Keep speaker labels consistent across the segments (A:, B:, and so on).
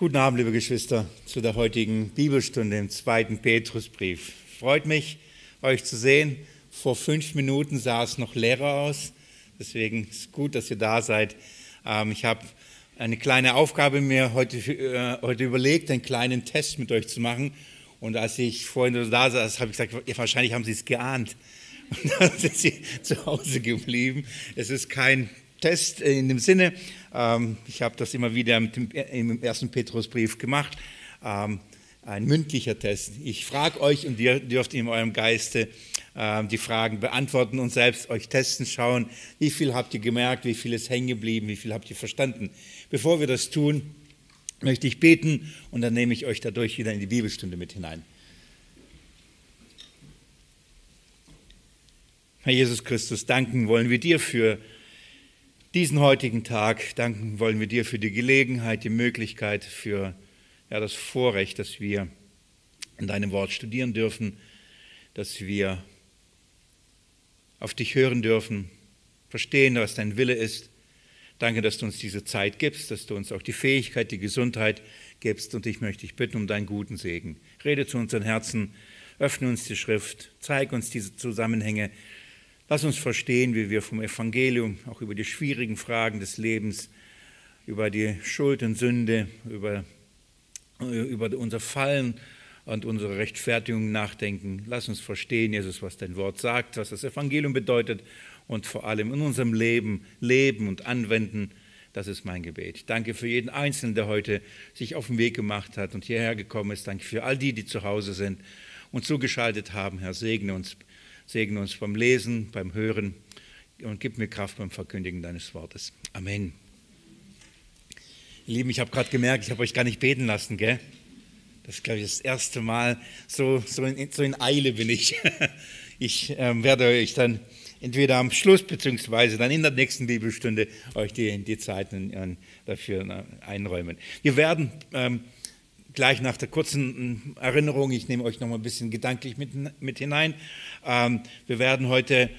A: Guten Abend, liebe Geschwister, zu der heutigen Bibelstunde im zweiten Petrusbrief. Freut mich, euch zu sehen. Vor fünf Minuten sah es noch leerer aus. Deswegen ist es gut, dass ihr da seid. Ähm, ich habe eine kleine Aufgabe mir heute, äh, heute überlegt, einen kleinen Test mit euch zu machen. Und als ich vorhin da saß, habe ich gesagt, ja, wahrscheinlich haben sie es geahnt. Und dann sind sie zu Hause geblieben. Es ist kein Test in dem Sinne, ähm, ich habe das immer wieder im ersten Petrusbrief gemacht, ähm, ein mündlicher Test. Ich frage euch und ihr dürft in eurem Geiste ähm, die Fragen beantworten und selbst euch testen, schauen, wie viel habt ihr gemerkt, wie viel ist hängen geblieben, wie viel habt ihr verstanden. Bevor wir das tun, möchte ich beten und dann nehme ich euch dadurch wieder in die Bibelstunde mit hinein. Herr Jesus Christus, danken wollen wir dir für diesen heutigen Tag danken wollen wir dir für die Gelegenheit, die Möglichkeit, für ja, das Vorrecht, dass wir in deinem Wort studieren dürfen, dass wir auf dich hören dürfen, verstehen, was dein Wille ist. Danke, dass du uns diese Zeit gibst, dass du uns auch die Fähigkeit, die Gesundheit gibst. Und ich möchte dich bitten um deinen guten Segen. Rede zu unseren Herzen, öffne uns die Schrift, zeig uns diese Zusammenhänge, Lass uns verstehen, wie wir vom Evangelium auch über die schwierigen Fragen des Lebens, über die Schuld und Sünde, über, über unser Fallen und unsere Rechtfertigung nachdenken. Lass uns verstehen, Jesus, was dein Wort sagt, was das Evangelium bedeutet und vor allem in unserem Leben leben und anwenden. Das ist mein Gebet. Danke für jeden Einzelnen, der heute sich auf den Weg gemacht hat und hierher gekommen ist. Danke für all die, die zu Hause sind und zugeschaltet haben. Herr, segne uns Segne uns beim Lesen, beim Hören und gib mir Kraft beim Verkündigen deines Wortes. Amen. Ihr Lieben, ich habe gerade gemerkt, ich habe euch gar nicht beten lassen, gell? Das ist, glaube ich, das erste Mal. So, so, in, so in Eile bin ich. Ich ähm, werde euch dann entweder am Schluss beziehungsweise dann in der nächsten Bibelstunde euch die, die Zeiten äh, dafür äh, einräumen. Wir werden ähm, gleich nach der kurzen äh, Erinnerung, ich nehme euch noch mal ein bisschen gedanklich mit, mit hinein, ähm, wir werden heute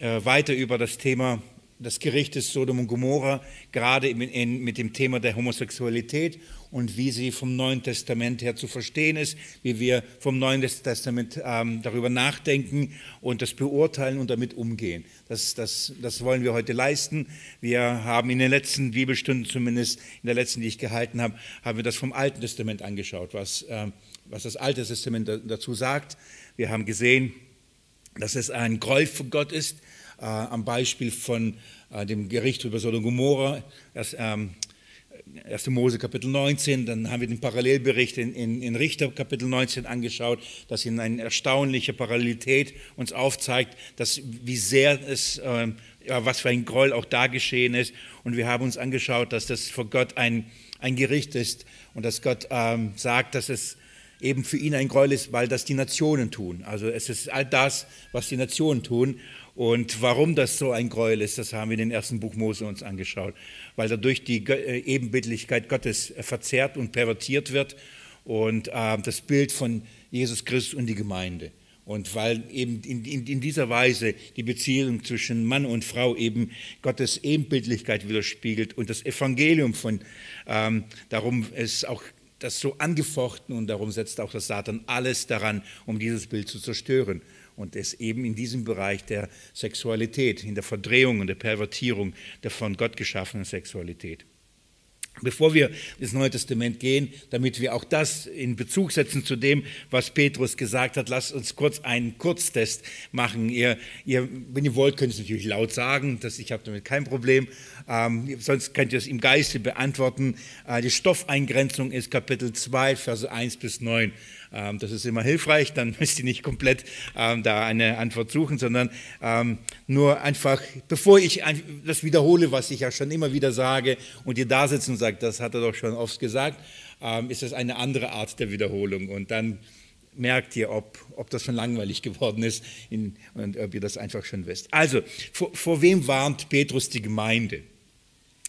A: äh, weiter über das Thema des Gerichtes Sodom und Gomorra, gerade in, in, mit dem Thema der Homosexualität und wie sie vom Neuen Testament her zu verstehen ist, wie wir vom Neuen Testament ähm, darüber nachdenken und das beurteilen und damit umgehen. Das, das, das wollen wir heute leisten. Wir haben in den letzten Bibelstunden, zumindest in der letzten, die ich gehalten habe, haben wir das vom Alten Testament angeschaut, was, ähm, was das Alte Testament dazu sagt. Wir haben gesehen, dass es ein Gräuel von Gott ist, äh, am Beispiel von äh, dem Gericht über Sodom und Gomorra, das, ähm, 1. Mose Kapitel 19, dann haben wir den Parallelbericht in, in, in, Richter Kapitel 19 angeschaut, das in eine erstaunliche Parallelität uns aufzeigt, dass, wie sehr es, äh, ja, was für ein Gräuel auch da geschehen ist. Und wir haben uns angeschaut, dass das vor Gott ein, ein Gericht ist und dass Gott ähm, sagt, dass es eben für ihn ein Gräuel ist, weil das die Nationen tun. Also es ist all das, was die Nationen tun. Und warum das so ein Gräuel ist, das haben wir in den ersten Buch Mose uns angeschaut. Weil dadurch die äh, Ebenbildlichkeit Gottes verzerrt und pervertiert wird und äh, das Bild von Jesus Christus und die Gemeinde. Und weil eben in, in, in, dieser Weise die Beziehung zwischen Mann und Frau eben Gottes Ebenbildlichkeit widerspiegelt und das Evangelium von, ähm, darum ist auch das so angefochten und darum setzt auch das Satan alles daran, um dieses Bild zu zerstören. Und es eben in diesem Bereich der Sexualität, in der Verdrehung und der Pervertierung der von Gott geschaffenen Sexualität. Bevor wir ins Neue Testament gehen, damit wir auch das in Bezug setzen zu dem, was Petrus gesagt hat, lasst uns kurz einen Kurztest machen. Ihr, ihr, wenn ihr wollt, könnt ihr es natürlich laut sagen, das, ich habe damit kein Problem. Ähm, sonst könnt ihr es im Geiste beantworten. Äh, die Stoffeingrenzung ist Kapitel 2, Verse 1 bis 9. Ähm, das ist immer hilfreich, dann müsst ihr nicht komplett ähm, da eine Antwort suchen, sondern ähm, nur einfach, bevor ich das wiederhole, was ich ja schon immer wieder sage und ihr da sitzen und sagt, das hat er doch schon oft gesagt, ist das eine andere Art der Wiederholung und dann merkt ihr, ob, ob das schon langweilig geworden ist in, und ob ihr das einfach schon wisst. Also, vor, vor wem warnt Petrus die Gemeinde?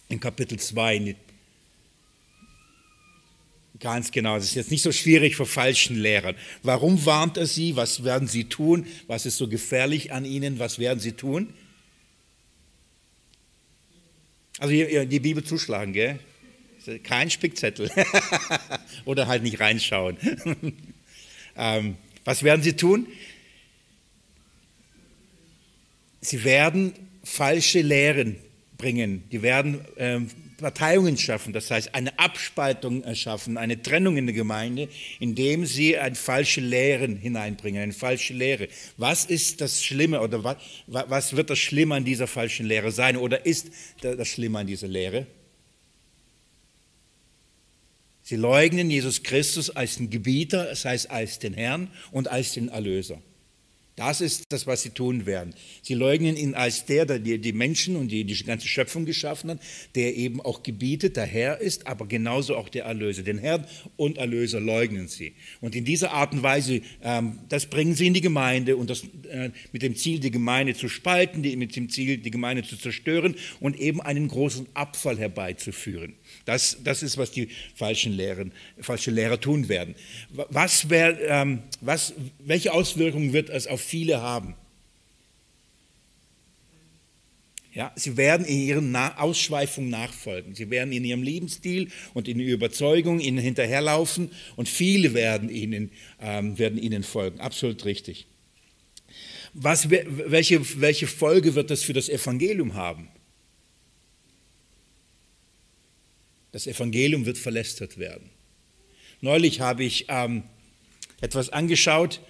A: In Kapitel 2, Ganz genau, es ist jetzt nicht so schwierig vor falschen Lehrern. Warum warnt er sie? Was werden sie tun? Was ist so gefährlich an ihnen? Was werden sie tun? Also die Bibel zuschlagen, gell? Kein Spickzettel. Oder halt nicht reinschauen. ähm, was werden sie tun? Sie werden falsche Lehren bringen. Die werden ähm, Parteiungen schaffen, das heißt eine Abspaltung erschaffen, eine Trennung in der Gemeinde, indem sie eine falsche Lehren hineinbringen, eine falsche Lehre. Was ist das Schlimme oder was, was wird das Schlimme an dieser falschen Lehre sein oder ist das Schlimme an dieser Lehre? Sie leugnen Jesus Christus als den Gebieter, das heißt als den Herrn und als den Erlöser. Das ist das, was sie tun werden. Sie leugnen ihn als der, der die Menschen und die, die ganze Schöpfung geschaffen hat, der eben auch gebietet, der Herr ist, aber genauso auch der Erlöser. Den Herrn und Erlöser leugnen sie. Und in dieser Art und Weise, ähm, das bringen sie in die Gemeinde und das äh, mit dem Ziel, die Gemeinde zu spalten, mit dem Ziel, die Gemeinde zu zerstören und eben einen großen Abfall herbeizuführen. Das, das ist, was die falschen Lehren, falsche Lehrer tun werden. Was wär, ähm, was, welche Auswirkungen wird es auf viele haben? Ja, sie werden in ihren Na Ausschweifungen nachfolgen. Sie werden in ihrem Lebensstil und in ihrer Überzeugung ihnen hinterherlaufen und viele werden ihnen, ähm, werden ihnen folgen. Absolut richtig. Was, welche, welche Folge wird das für das Evangelium haben? Das Evangelium wird verlästert werden. Neulich habe ich ähm, etwas angeschaut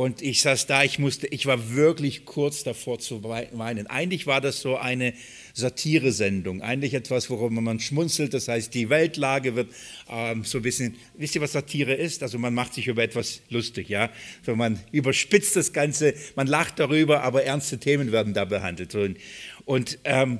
A: und ich saß da, ich musste, ich war wirklich kurz davor zu weinen. Eigentlich war das so eine Satiresendung, eigentlich etwas, worüber man schmunzelt. Das heißt, die Weltlage wird ähm, so ein bisschen, wisst ihr, was Satire ist? Also man macht sich über etwas lustig, ja. So man überspitzt das Ganze, man lacht darüber, aber ernste Themen werden da behandelt. Und, und ähm,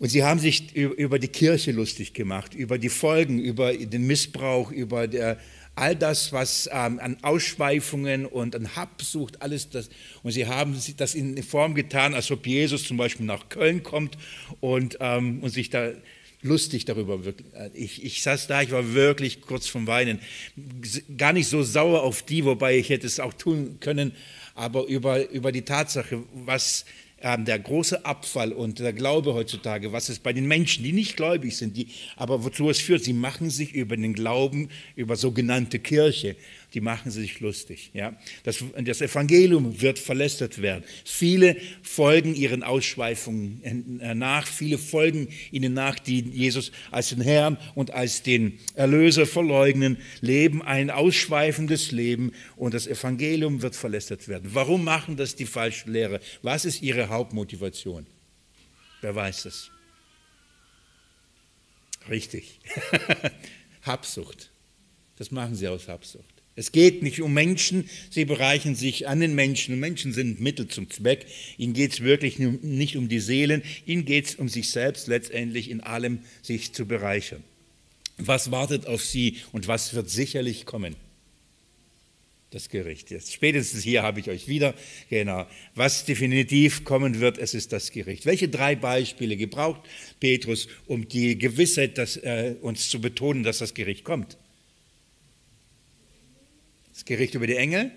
A: und sie haben sich über die Kirche lustig gemacht, über die Folgen, über den Missbrauch, über der, all das, was ähm, an Ausschweifungen und an Habsucht, alles das. Und sie haben das in Form getan, als ob Jesus zum Beispiel nach Köln kommt und, ähm, und sich da lustig darüber. Ich, ich saß da, ich war wirklich kurz vom Weinen. Gar nicht so sauer auf die, wobei ich hätte es auch tun können, aber über, über die Tatsache, was der große Abfall und der Glaube heutzutage, was es bei den Menschen, die nicht gläubig sind, die, aber wozu es führt, sie machen sich über den Glauben, über sogenannte Kirche, die machen sich lustig. Ja? Das, das Evangelium wird verlästert werden. Viele folgen ihren Ausschweifungen äh, nach, viele folgen ihnen nach, die Jesus als den Herrn und als den Erlöser verleugnen, leben ein ausschweifendes Leben und das Evangelium wird verlästert werden. Warum machen das die falschen Lehrer? Was ist ihre Hauptmotivation? Wer weiß es? Richtig. Habsucht. Das machen sie aus Habsucht. Es geht nicht um Menschen, sie bereichen sich an den Menschen und Menschen sind Mittel zum Zweck. Ihnen geht es wirklich nicht um die Seelen, ihnen geht es um sich selbst letztendlich in allem sich zu bereichern. Was wartet auf sie und was wird sicherlich kommen? Das Gericht. Jetzt spätestens hier habe ich euch wieder. Genau. Was definitiv kommen wird, es ist das Gericht. Welche drei Beispiele gebraucht Petrus, um die Gewissheit dass, äh, uns zu betonen, dass das Gericht kommt? Das Gericht über die Engel,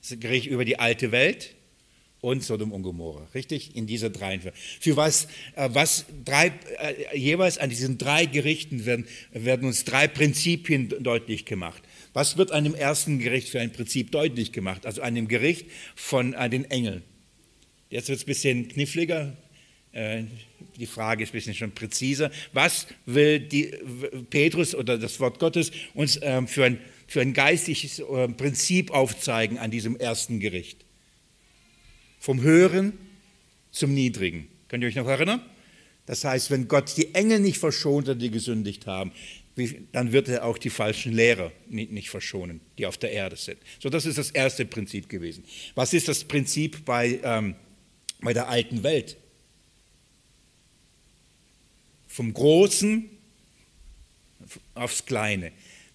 A: das Gericht über die alte Welt und Sodom und Gomorra. Richtig? In dieser drei. Für was, äh, was drei, äh, jeweils an diesen drei Gerichten werden, werden uns drei Prinzipien deutlich gemacht. Was wird an dem ersten Gericht für ein Prinzip deutlich gemacht? Also an dem Gericht von an den Engeln. Jetzt wird es ein bisschen kniffliger. Äh, die Frage ist ein bisschen schon präziser. Was will die, Petrus oder das Wort Gottes uns ähm, für ein für ein geistliches äh, Prinzip aufzeigen an diesem ersten Gericht. Vom Höheren zum Niedrigen. Könnt ihr euch noch erinnern? Das heißt, wenn Gott die Engel nicht verschont hat, die gesündigt haben, dann wird er auch die falschen Lehrer nicht verschonen, die auf der Erde sind. So, das ist das erste Prinzip gewesen. Was ist das Prinzip bei, ähm, bei der alten Welt? Vom Großen aufs Kleine.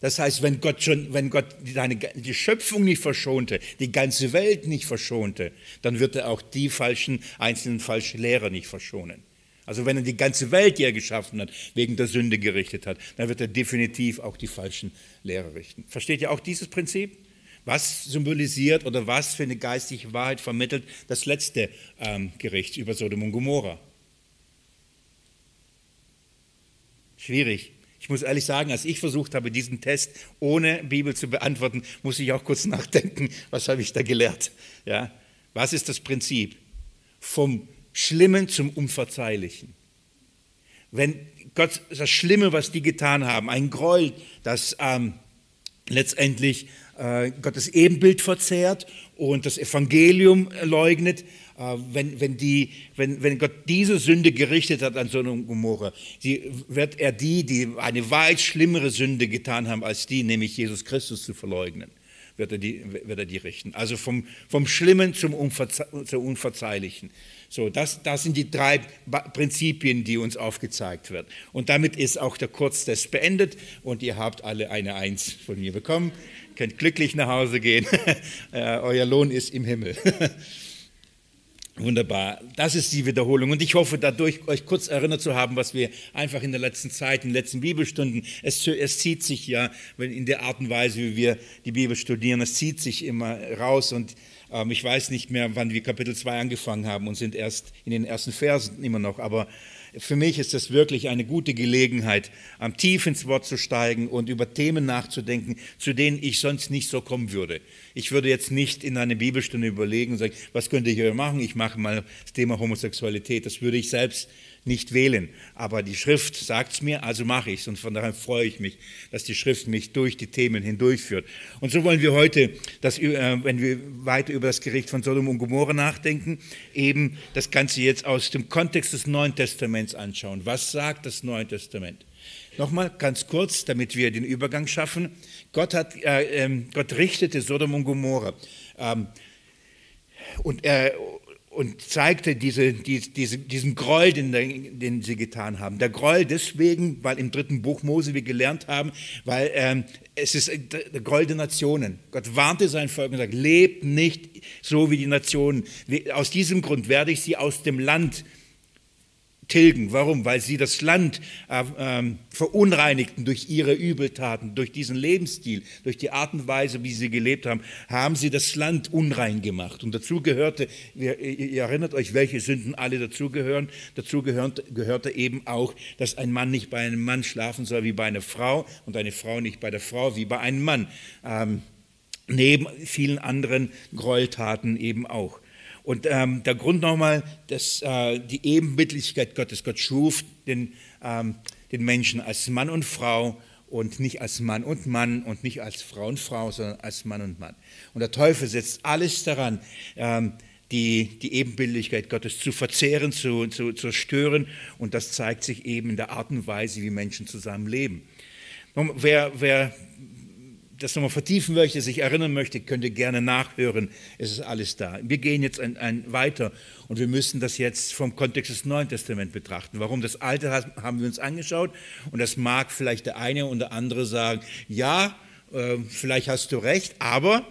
A: Das heißt, wenn Gott schon, wenn Gott seine, die Schöpfung nicht verschonte, die ganze Welt nicht verschonte, dann wird er auch die falschen, einzelnen falschen Lehrer nicht verschonen. Also wenn er die ganze Welt, die er geschaffen hat, wegen der Sünde gerichtet hat, dann wird er definitiv auch die falschen Lehrer richten. Versteht ihr auch dieses Prinzip? Was symbolisiert oder was für eine geistige Wahrheit vermittelt das letzte ähm, Gericht über Sodom und Gomorra? Schwierig. Ich muss ehrlich sagen, als ich versucht habe, diesen Test ohne Bibel zu beantworten, muss ich auch kurz nachdenken, was habe ich da gelehrt? Ja? Was ist das Prinzip? Vom Schlimmen zum Unverzeihlichen. Wenn Gott das Schlimme, was die getan haben, ein Gräuel, das ähm, letztendlich äh, Gottes Ebenbild verzehrt und das Evangelium leugnet, wenn, wenn, die, wenn, wenn Gott diese Sünde gerichtet hat an Sodom und Gomorra, die, wird er die, die eine weit schlimmere Sünde getan haben als die, nämlich Jesus Christus zu verleugnen, wird er die, wird er die richten. Also vom, vom Schlimmen zum, Unverze zum Unverzeihlichen. So, das, das sind die drei Prinzipien, die uns aufgezeigt werden. Und damit ist auch der Kurztest beendet und ihr habt alle eine Eins von mir bekommen. Könnt glücklich nach Hause gehen. Äh, euer Lohn ist im Himmel. Wunderbar. Das ist die Wiederholung. Und ich hoffe, dadurch euch kurz erinnert zu haben, was wir einfach in der letzten Zeit, in den letzten Bibelstunden, es, es zieht sich ja in der Art und Weise, wie wir die Bibel studieren, es zieht sich immer raus. Und ähm, ich weiß nicht mehr, wann wir Kapitel 2 angefangen haben und sind erst in den ersten Versen immer noch. Aber für mich ist das wirklich eine gute Gelegenheit, am tief ins Wort zu steigen und über Themen nachzudenken, zu denen ich sonst nicht so kommen würde. Ich würde jetzt nicht in eine Bibelstunde überlegen und sagen, was könnte ich hier machen? Ich mache mal das Thema Homosexualität. Das würde ich selbst nicht wählen. Aber die Schrift sagt es mir, also mache ich es. Und von daher freue ich mich, dass die Schrift mich durch die Themen hindurchführt. Und so wollen wir heute, dass, äh, wenn wir weiter über das Gericht von Sodom und Gomorra nachdenken, eben das Ganze jetzt aus dem Kontext des Neuen Testaments anschauen. Was sagt das Neue Testament? Nochmal ganz kurz, damit wir den Übergang schaffen. Gott, hat, äh, äh, Gott richtete Sodom und Gomorra. Ähm, und er, und zeigte diese, diese, diesen Groll, den, den, sie getan haben. Der Groll deswegen, weil im dritten Buch Mose wir gelernt haben, weil ähm, es ist der Groll der Nationen. Gott warnte sein Volk und sagt, lebt nicht so wie die Nationen. Aus diesem Grund werde ich sie aus dem Land tilgen. Warum? Weil sie das Land äh, äh, verunreinigten durch ihre Übeltaten, durch diesen Lebensstil, durch die Art und Weise, wie sie gelebt haben, haben sie das Land unrein gemacht. Und dazu gehörte, ihr, ihr erinnert euch, welche Sünden alle dazugehören. Dazu gehörte, gehörte eben auch, dass ein Mann nicht bei einem Mann schlafen soll wie bei einer Frau und eine Frau nicht bei der Frau wie bei einem Mann. Ähm, neben vielen anderen Gräueltaten eben auch. Und ähm, der Grund nochmal, dass äh, die Ebenbildlichkeit Gottes, Gott schuf den, ähm, den Menschen als Mann und Frau und nicht als Mann und Mann und nicht als Frau und Frau, sondern als Mann und Mann. Und der Teufel setzt alles daran, ähm, die, die Ebenbildlichkeit Gottes zu verzehren, zu, zu, zu stören. Und das zeigt sich eben in der Art und Weise, wie Menschen zusammen leben. Wer, wer das nochmal vertiefen möchte, sich erinnern möchte, könnt ihr gerne nachhören. Es ist alles da. Wir gehen jetzt ein, ein weiter und wir müssen das jetzt vom Kontext des Neuen Testaments betrachten. Warum das Alte haben wir uns angeschaut und das mag vielleicht der eine und der andere sagen, ja, äh, vielleicht hast du recht, aber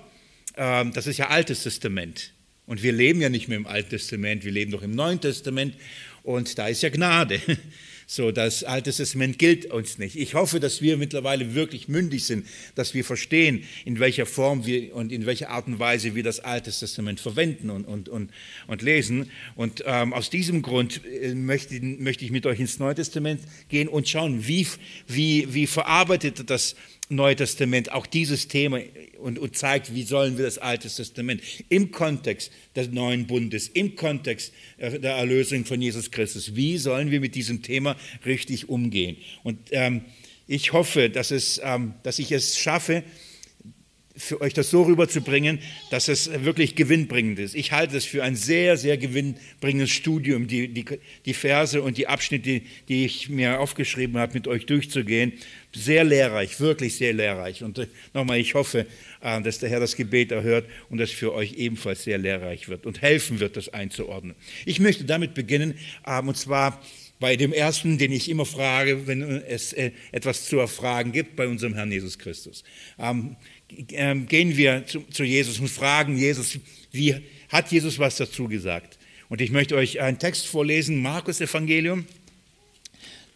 A: äh, das ist ja Altes Testament. Und wir leben ja nicht mehr im Alten Testament, wir leben doch im Neuen Testament und da ist ja Gnade. So, das Alte Testament gilt uns nicht. Ich hoffe, dass wir mittlerweile wirklich mündig sind, dass wir verstehen, in welcher Form wir und in welcher Art und Weise wir das Alte Testament verwenden und, und, und, und lesen. Und ähm, aus diesem Grund äh, möchte, möchte ich mit euch ins Neue Testament gehen und schauen, wie, wie, wie verarbeitet das Neue Testament auch dieses Thema und, und, zeigt, wie sollen wir das Alte Testament im Kontext des neuen Bundes, im Kontext äh, der Erlösung von Jesus Christus, wie sollen wir mit diesem Thema richtig umgehen. Und ähm, ich hoffe, dass, es, ähm, dass ich es schaffe, für euch das so rüberzubringen, dass es wirklich gewinnbringend ist. Ich halte es für ein sehr, sehr gewinnbringendes Studium, die, die, die Verse und die Abschnitte, die ich mir aufgeschrieben habe, mit euch durchzugehen. Sehr lehrreich, wirklich sehr lehrreich. Und äh, nochmal, ich hoffe, äh, dass der Herr das Gebet erhört und das für euch ebenfalls sehr lehrreich wird und helfen wird, das einzuordnen. Ich möchte damit beginnen, ähm, und zwar bei dem ersten, den ich immer frage, wenn es äh, etwas zu erfragen gibt, bei unserem Herrn Jesus Christus. Ähm, gehen wir zu, zu Jesus und fragen Jesus, wie hat Jesus was dazu gesagt? Und ich möchte euch einen Text vorlesen, Markus Evangelium,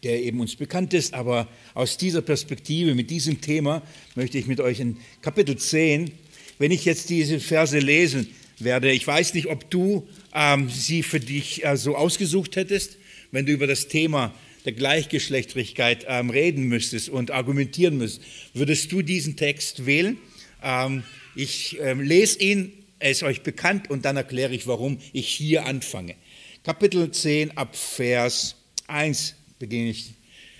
A: der eben uns bekannt ist, aber aus dieser Perspektive, mit diesem Thema, möchte ich mit euch in Kapitel 10, wenn ich jetzt diese Verse lesen werde, ich weiß nicht, ob du ähm, sie für dich äh, so ausgesucht hättest, wenn du über das Thema der Gleichgeschlechtlichkeit ähm, reden müsstest und argumentieren müsstest, würdest du diesen Text wählen? Ähm, ich ähm, lese ihn, er ist euch bekannt und dann erkläre ich, warum ich hier anfange. Kapitel 10 ab Vers 1 beginne ich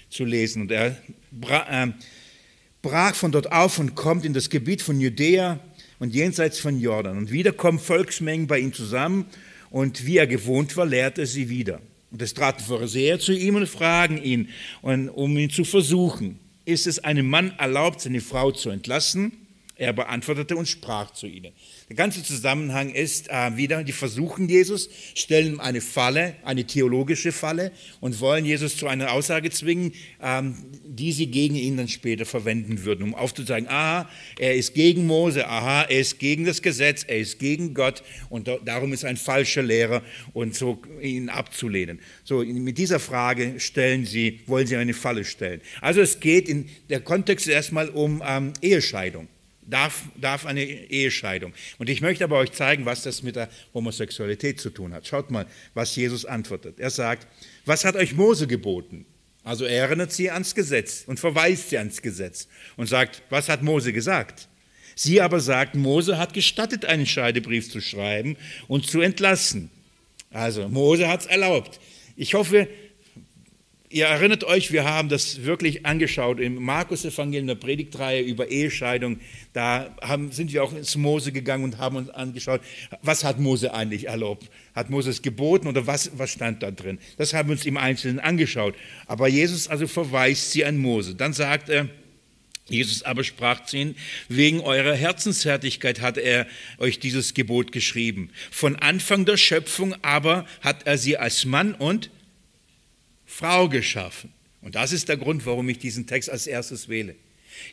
A: zu lesen. Und er äh, brach von dort auf und kommt in das Gebiet von Judäa und jenseits von Jordan. Und wieder kommen Volksmengen bei ihm zusammen und wie er gewohnt war, lehrt er sie wieder. Und es traten Pharisäer zu ihm und fragen ihn, um ihn zu versuchen, ist es einem Mann erlaubt, seine Frau zu entlassen? Er beantwortete und sprach zu ihnen. Der ganze Zusammenhang ist äh, wieder, die versuchen Jesus, stellen eine Falle, eine theologische Falle und wollen Jesus zu einer Aussage zwingen, ähm, die sie gegen ihn dann später verwenden würden, um aufzuzeigen, aha, er ist gegen Mose, aha, er ist gegen das Gesetz, er ist gegen Gott und darum ist ein falscher Lehrer und so ihn abzulehnen. So, mit dieser Frage stellen sie, wollen sie eine Falle stellen. Also es geht in der Kontext erstmal um ähm, Ehescheidung darf, darf eine Ehescheidung. Und ich möchte aber euch zeigen, was das mit der Homosexualität zu tun hat. Schaut mal, was Jesus antwortet. Er sagt, was hat euch Mose geboten? Also er erinnert sie ans Gesetz und verweist sie ans Gesetz und sagt, was hat Mose gesagt? Sie aber sagt, Mose hat gestattet, einen Scheidebrief zu schreiben und zu entlassen. Also Mose hat es erlaubt. Ich hoffe, Ihr erinnert euch, wir haben das wirklich angeschaut im Markus-Evangelium, der Predigtreihe über Ehescheidung. Da haben, sind wir auch ins Mose gegangen und haben uns angeschaut, was hat Mose eigentlich erlaubt? Hat Mose es geboten oder was, was stand da drin? Das haben wir uns im Einzelnen angeschaut. Aber Jesus also verweist sie an Mose. Dann sagt er, Jesus aber sprach zu ihnen, wegen eurer Herzenshärtigkeit hat er euch dieses Gebot geschrieben. Von Anfang der Schöpfung aber hat er sie als Mann und Frau geschaffen. Und das ist der Grund, warum ich diesen Text als erstes wähle.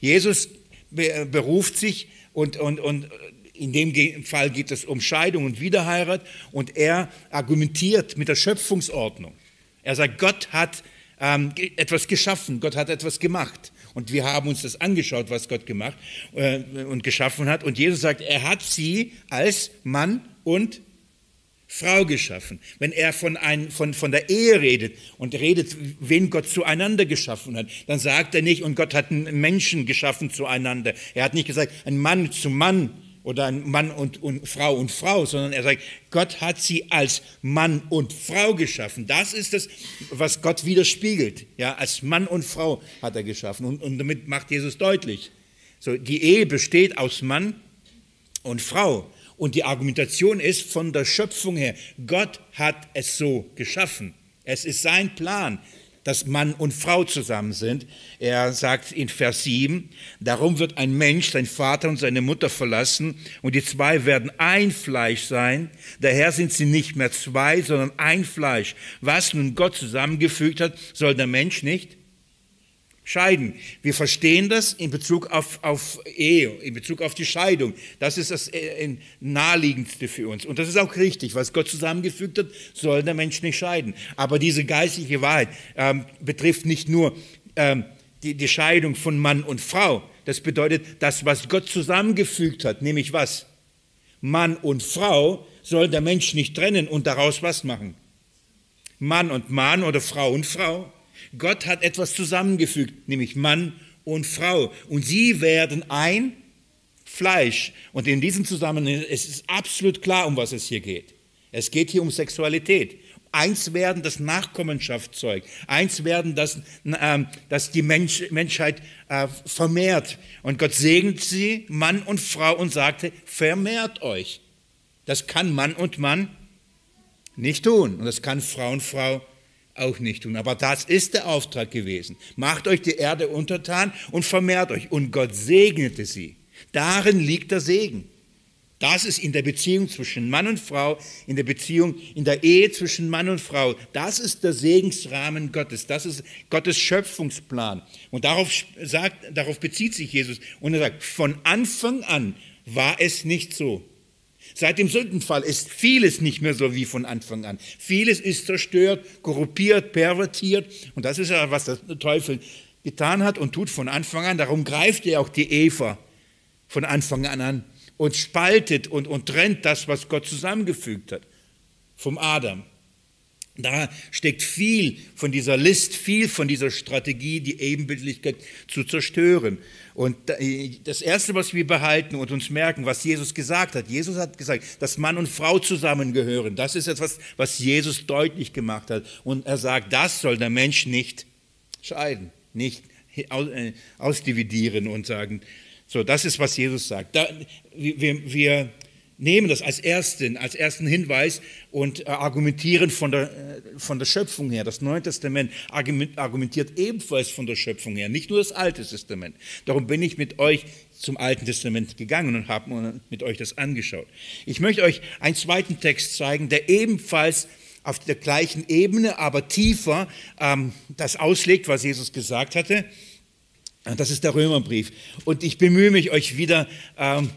A: Jesus beruft sich und, und, und in dem Fall geht es um Scheidung und Wiederheirat und er argumentiert mit der Schöpfungsordnung. Er sagt, Gott hat ähm, etwas geschaffen, Gott hat etwas gemacht. Und wir haben uns das angeschaut, was Gott gemacht äh, und geschaffen hat. Und Jesus sagt, er hat sie als Mann und Frau geschaffen. Wenn er von, ein, von, von der Ehe redet und redet, wen Gott zueinander geschaffen hat, dann sagt er nicht, und Gott hat einen Menschen geschaffen zueinander. Er hat nicht gesagt, ein Mann zu Mann oder ein Mann und, und Frau und Frau, sondern er sagt, Gott hat sie als Mann und Frau geschaffen. Das ist das, was Gott widerspiegelt. Ja, als Mann und Frau hat er geschaffen. Und, und damit macht Jesus deutlich. So, die Ehe besteht aus Mann und Frau. Und die Argumentation ist von der Schöpfung her, Gott hat es so geschaffen. Es ist sein Plan, dass Mann und Frau zusammen sind. Er sagt in Vers 7, darum wird ein Mensch sein Vater und seine Mutter verlassen und die zwei werden ein Fleisch sein. Daher sind sie nicht mehr zwei, sondern ein Fleisch. Was nun Gott zusammengefügt hat, soll der Mensch nicht scheiden. Wir verstehen das in Bezug auf, auf Ehe, in Bezug auf die Scheidung. Das ist das äh, naheliegendste für uns. Und das ist auch richtig. Was Gott zusammengefügt hat, soll der Mensch nicht scheiden. Aber diese geistliche Wahrheit ähm, betrifft nicht nur ähm, die, die Scheidung von Mann und Frau. Das bedeutet, das, was Gott zusammengefügt hat, nämlich was? Mann und Frau soll der Mensch nicht trennen und daraus was machen. Mann und Mann oder Frau und Frau. Gott hat etwas zusammengefügt, nämlich Mann und Frau. Und sie werden ein Fleisch. Und in diesem Zusammenhang ist es absolut klar, um was es hier geht. Es geht hier um Sexualität. Eins werden, das Nachkommenschaft zeugt. Eins werden, das, äh, das die Mensch, Menschheit äh, vermehrt. Und Gott segnet sie, Mann und Frau, und sagte, vermehrt euch. Das kann Mann und Mann nicht tun. Und das kann Frau und Frau auch nicht tun. Aber das ist der Auftrag gewesen. Macht euch die Erde untertan und vermehrt euch. Und Gott segnete sie. Darin liegt der Segen. Das ist in der Beziehung zwischen Mann und Frau, in der Beziehung, in der Ehe zwischen Mann und Frau. Das ist der Segensrahmen Gottes. Das ist Gottes Schöpfungsplan. Und darauf, sagt, darauf bezieht sich Jesus. Und er sagt, von Anfang an war es nicht so. Seit dem Sündenfall ist vieles nicht mehr so wie von Anfang an. Vieles ist zerstört, korruptiert, pervertiert. Und das ist ja, was der Teufel getan hat und tut von Anfang an. Darum greift er auch die Eva von Anfang an an und spaltet und, und trennt das, was Gott zusammengefügt hat, vom Adam. Da steckt viel von dieser List, viel von dieser Strategie, die Ebenbildlichkeit zu zerstören. Und das Erste, was wir behalten und uns merken, was Jesus gesagt hat, Jesus hat gesagt, dass Mann und Frau zusammengehören. Das ist etwas, was Jesus deutlich gemacht hat. Und er sagt, das soll der Mensch nicht scheiden, nicht äh, ausdividieren und sagen, so, das ist, was Jesus sagt. Da, wir, wir nehmen das als ersten, als ersten Hinweis und äh, argumentieren von der, äh, von der Schöpfung her. Das Neue Testament argumentiert ebenfalls von der Schöpfung her, nicht nur das Alte Testament. Darum bin ich mit euch zum Alten Testament gegangen und habe mit euch das angeschaut. Ich möchte euch einen zweiten Text zeigen, der ebenfalls auf der gleichen Ebene, aber tiefer ähm, das auslegt, was Jesus gesagt hatte. Das ist der Römerbrief. Und ich bemühe mich, euch wieder ähm,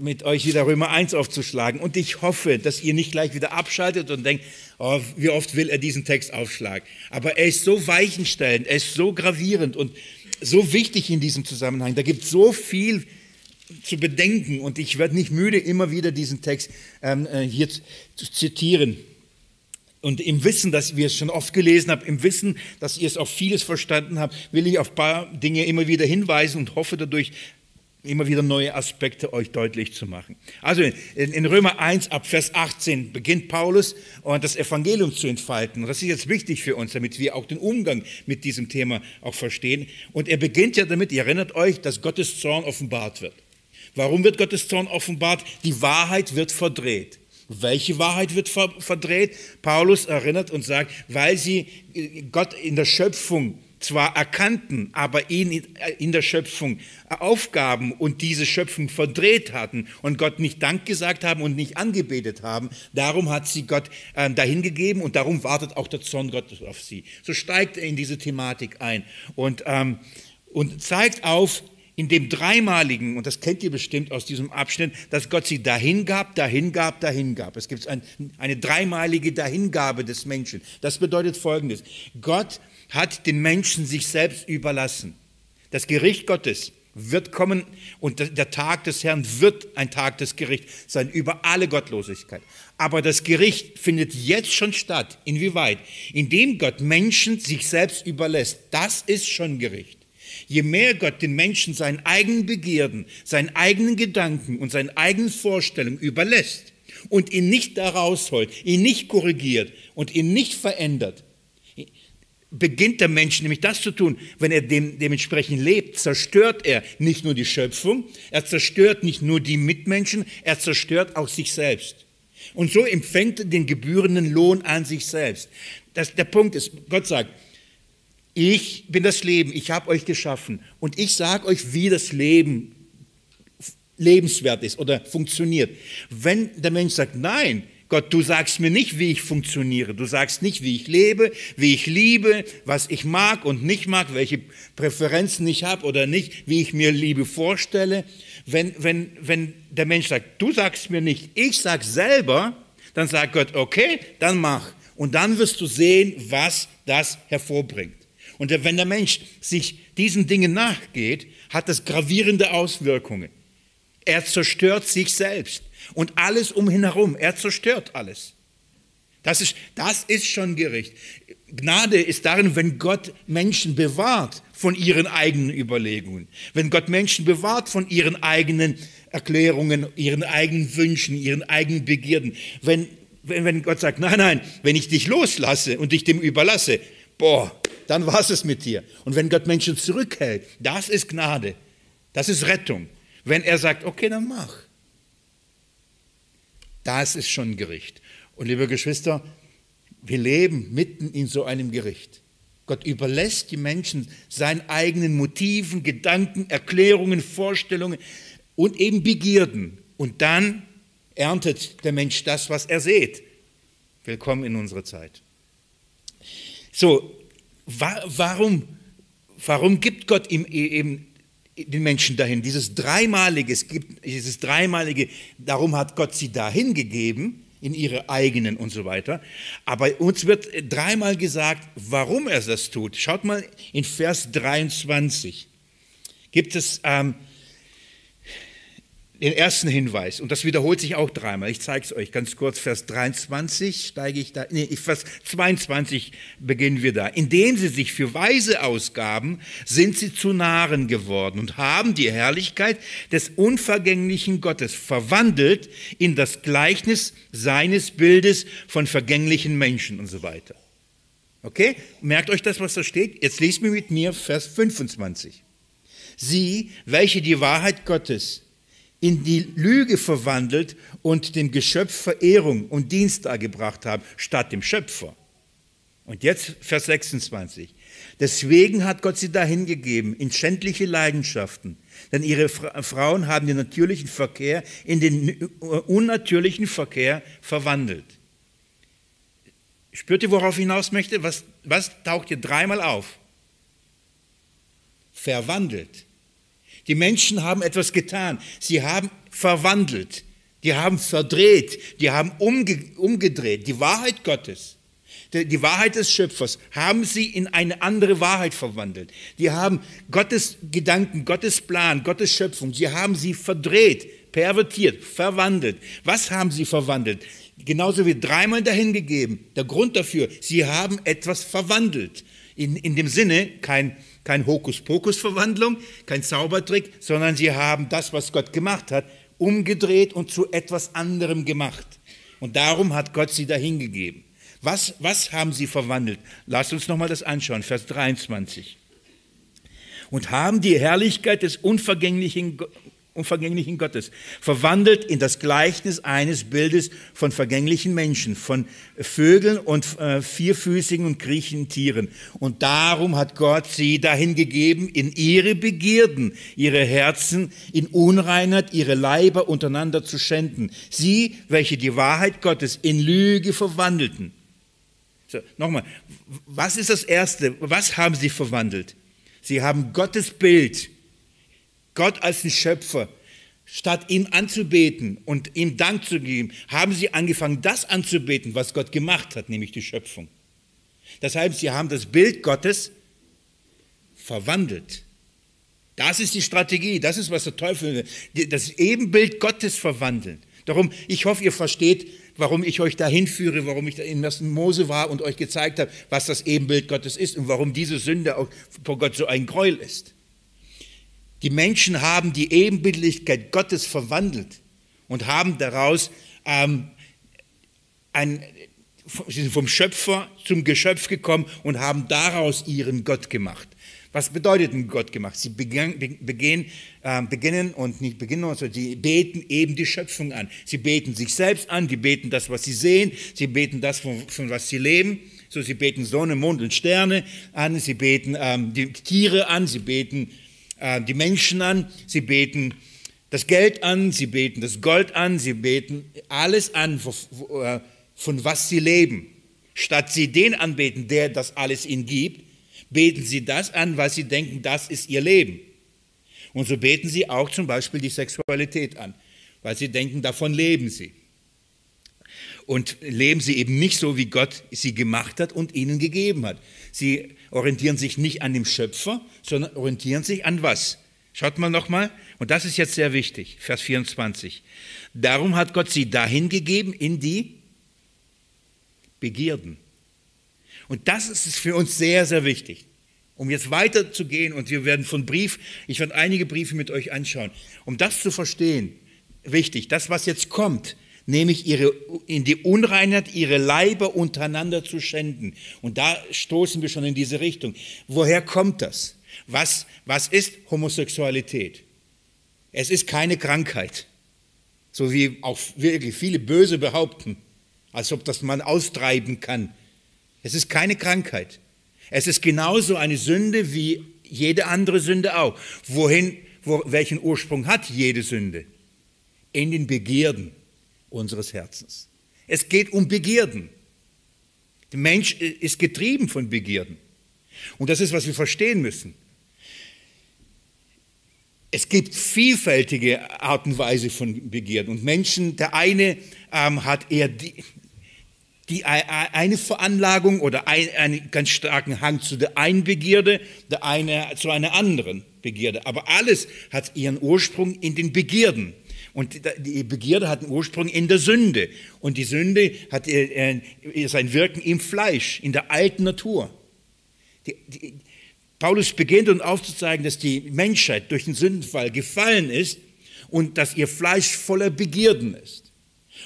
A: mit euch wieder Römer 1 aufzuschlagen. Und ich hoffe, dass ihr nicht gleich wieder abschaltet und denkt, oh, wie oft will er diesen Text aufschlagen. Aber er ist so weichenstellend, er ist so gravierend und so wichtig in diesem Zusammenhang. Da gibt es so viel zu bedenken und ich werde nicht müde, immer wieder diesen Text ähm, äh, hier zu zitieren. Und im Wissen, dass wir es schon oft gelesen haben, im Wissen, dass ihr es auf vieles verstanden habt, will ich auf ein paar Dinge immer wieder hinweisen und hoffe dadurch immer wieder neue Aspekte euch deutlich zu machen. Also in Römer 1 ab Vers 18 beginnt Paulus und das Evangelium zu entfalten. Das ist jetzt wichtig für uns, damit wir auch den Umgang mit diesem Thema auch verstehen. Und er beginnt ja damit, ihr erinnert euch, dass Gottes Zorn offenbart wird. Warum wird Gottes Zorn offenbart? Die Wahrheit wird verdreht. Welche Wahrheit wird verdreht? Paulus erinnert und sagt, weil sie Gott in der Schöpfung zwar erkannten, aber ihn in der Schöpfung Aufgaben und diese Schöpfung verdreht hatten und Gott nicht Dank gesagt haben und nicht angebetet haben. Darum hat sie Gott äh, dahingegeben und darum wartet auch der Zorn Gottes auf sie. So steigt er in diese Thematik ein und, ähm, und zeigt auf, in dem dreimaligen, und das kennt ihr bestimmt aus diesem Abschnitt, dass Gott sie dahin gab, dahin gab, dahin gab. Es gibt ein, eine dreimalige Dahingabe des Menschen. Das bedeutet Folgendes. Gott hat den Menschen sich selbst überlassen. Das Gericht Gottes wird kommen und der Tag des Herrn wird ein Tag des Gerichts sein über alle Gottlosigkeit. Aber das Gericht findet jetzt schon statt. Inwieweit? Indem Gott Menschen sich selbst überlässt. Das ist schon Gericht. Je mehr Gott den Menschen seinen eigenen Begierden, seinen eigenen Gedanken und seinen eigenen Vorstellungen überlässt und ihn nicht da rausholt, ihn nicht korrigiert und ihn nicht verändert, beginnt der Mensch nämlich das zu tun, wenn er dem, dementsprechend lebt, zerstört er nicht nur die Schöpfung, er zerstört nicht nur die Mitmenschen, er zerstört auch sich selbst. Und so empfängt er den gebührenden Lohn an sich selbst. Das, der Punkt ist, Gott sagt, ich bin das Leben, ich habe euch geschaffen und ich sage euch, wie das Leben lebenswert ist oder funktioniert. Wenn der Mensch sagt, nein, Gott, du sagst mir nicht, wie ich funktioniere. Du sagst nicht, wie ich lebe, wie ich liebe, was ich mag und nicht mag, welche Präferenzen ich habe oder nicht, wie ich mir Liebe vorstelle. Wenn, wenn, wenn der Mensch sagt, du sagst mir nicht, ich sag selber, dann sagt Gott, okay, dann mach. Und dann wirst du sehen, was das hervorbringt. Und wenn der Mensch sich diesen Dingen nachgeht, hat das gravierende Auswirkungen. Er zerstört sich selbst und alles um ihn herum. Er zerstört alles. Das ist, das ist schon Gericht. Gnade ist darin, wenn Gott Menschen bewahrt von ihren eigenen Überlegungen, wenn Gott Menschen bewahrt von ihren eigenen Erklärungen, ihren eigenen Wünschen, ihren eigenen Begierden. Wenn, wenn, wenn Gott sagt, nein, nein, wenn ich dich loslasse und dich dem überlasse, boah, dann war es mit dir. Und wenn Gott Menschen zurückhält, das ist Gnade, das ist Rettung. Wenn er sagt, okay, dann mach. Das ist schon Gericht. Und liebe Geschwister, wir leben mitten in so einem Gericht. Gott überlässt die Menschen seinen eigenen Motiven, Gedanken, Erklärungen, Vorstellungen und eben Begierden. Und dann erntet der Mensch das, was er sät. Willkommen in unserer Zeit. So, warum, warum gibt Gott ihm e-, eben den Menschen dahin. Dieses dreimalige, es gibt dieses dreimalige, darum hat Gott sie dahin gegeben, in ihre eigenen und so weiter. Aber uns wird dreimal gesagt, warum er das tut. Schaut mal in Vers 23. Gibt es, ähm, den ersten Hinweis, und das wiederholt sich auch dreimal. Ich zeige es euch ganz kurz. Vers 23 steige ich da, nee, Vers 22 beginnen wir da. Indem sie sich für Weise ausgaben, sind sie zu Narren geworden und haben die Herrlichkeit des unvergänglichen Gottes verwandelt in das Gleichnis seines Bildes von vergänglichen Menschen und so weiter. Okay? Merkt euch das, was da steht? Jetzt lest mir mit mir Vers 25. Sie, welche die Wahrheit Gottes in die Lüge verwandelt und dem Geschöpf Verehrung und Dienst dargebracht haben, statt dem Schöpfer. Und jetzt Vers 26. Deswegen hat Gott sie dahingegeben in schändliche Leidenschaften, denn ihre Frauen haben den natürlichen Verkehr in den unnatürlichen Verkehr verwandelt. Spürt ihr, worauf ich hinaus möchte? Was, was taucht hier dreimal auf? Verwandelt. Die Menschen haben etwas getan. Sie haben verwandelt. Die haben verdreht. Die haben umge umgedreht. Die Wahrheit Gottes, die Wahrheit des Schöpfers, haben sie in eine andere Wahrheit verwandelt. Die haben Gottes Gedanken, Gottes Plan, Gottes Schöpfung, sie haben sie verdreht, pervertiert, verwandelt. Was haben sie verwandelt? Genauso wie dreimal dahingegeben. Der Grund dafür, sie haben etwas verwandelt. In, in dem Sinne, kein kein Hokuspokus-Verwandlung, kein Zaubertrick, sondern sie haben das, was Gott gemacht hat, umgedreht und zu etwas anderem gemacht. Und darum hat Gott sie dahingegeben. Was, was haben sie verwandelt? Lasst uns nochmal das anschauen, Vers 23. Und haben die Herrlichkeit des unvergänglichen unvergänglichen Gottes, verwandelt in das Gleichnis eines Bildes von vergänglichen Menschen, von Vögeln und äh, vierfüßigen und kriechenden Tieren. Und darum hat Gott sie dahin gegeben, in ihre Begierden, ihre Herzen in Unreinheit, ihre Leiber untereinander zu schänden. Sie, welche die Wahrheit Gottes in Lüge verwandelten. So, nochmal, was ist das Erste? Was haben sie verwandelt? Sie haben Gottes Bild Gott als den Schöpfer, statt ihn anzubeten und ihm Dank zu geben, haben sie angefangen, das anzubeten, was Gott gemacht hat, nämlich die Schöpfung. Das heißt, sie haben das Bild Gottes verwandelt. Das ist die Strategie, das ist, was der Teufel will, das Ebenbild Gottes verwandeln. Darum, ich hoffe, ihr versteht, warum ich euch dahin führe, warum ich in 1. Mose war und euch gezeigt habe, was das Ebenbild Gottes ist und warum diese Sünde auch vor Gott so ein Gräuel ist. Die Menschen haben die Ebenbildlichkeit Gottes verwandelt und haben daraus ähm, ein, sind vom Schöpfer zum Geschöpf gekommen und haben daraus ihren Gott gemacht. Was bedeutet ein Gott gemacht? Sie begehen, äh, beginnen und nicht beginnen, sondern sie beten eben die Schöpfung an. Sie beten sich selbst an, die beten das, was sie sehen, sie beten das, von, von was sie leben. So, sie beten Sonne, Mond und Sterne an, sie beten ähm, die Tiere an, sie beten äh, die Menschen an, sie beten das Geld an, sie beten das Gold an, sie beten alles an, äh, von was sie leben. Statt sie den anbeten, der das alles ihnen gibt, beten sie das an, weil sie denken, das ist ihr Leben. Und so beten sie auch zum Beispiel die Sexualität an, weil sie denken, davon leben sie. Und leben sie eben nicht so, wie Gott sie gemacht hat und ihnen gegeben hat. Sie orientieren sich nicht an dem Schöpfer, sondern orientieren sich an was? Schaut mal nochmal, und das ist jetzt sehr wichtig, Vers 24. Darum hat Gott sie dahin gegeben in die Begierden. Und das ist für uns sehr, sehr wichtig. Um jetzt weiterzugehen, und wir werden von Brief, ich werde einige Briefe mit euch anschauen, um das zu verstehen, wichtig, das, was jetzt kommt, nämlich ihre, in die Unreinheit ihre Leiber untereinander zu schänden. Und da stoßen wir schon in diese Richtung. Woher kommt das? Was, was ist Homosexualität? Es ist keine Krankheit, so wie auch wirklich viele Böse behaupten, als ob das man austreiben kann. Es ist keine Krankheit. Es ist genauso eine Sünde wie jede andere Sünde auch. Wohin, wo, welchen Ursprung hat jede Sünde? In den Begierden unseres Herzens. Es geht um Begierden. Der Mensch ist getrieben von Begierden. Und das ist, was wir verstehen müssen. Es gibt vielfältige Arten und Weise von Begierden. Und Menschen, der eine ähm, hat eher die, die, eine Veranlagung oder ein, einen ganz starken Hang zu der einen Begierde, der eine zu einer anderen Begierde. Aber alles hat ihren Ursprung in den Begierden. Und die Begierde hat einen Ursprung in der Sünde. Und die Sünde hat äh, sein Wirken im Fleisch, in der alten Natur. Die, die, Paulus beginnt um aufzuzeigen, dass die Menschheit durch den Sündenfall gefallen ist und dass ihr Fleisch voller Begierden ist.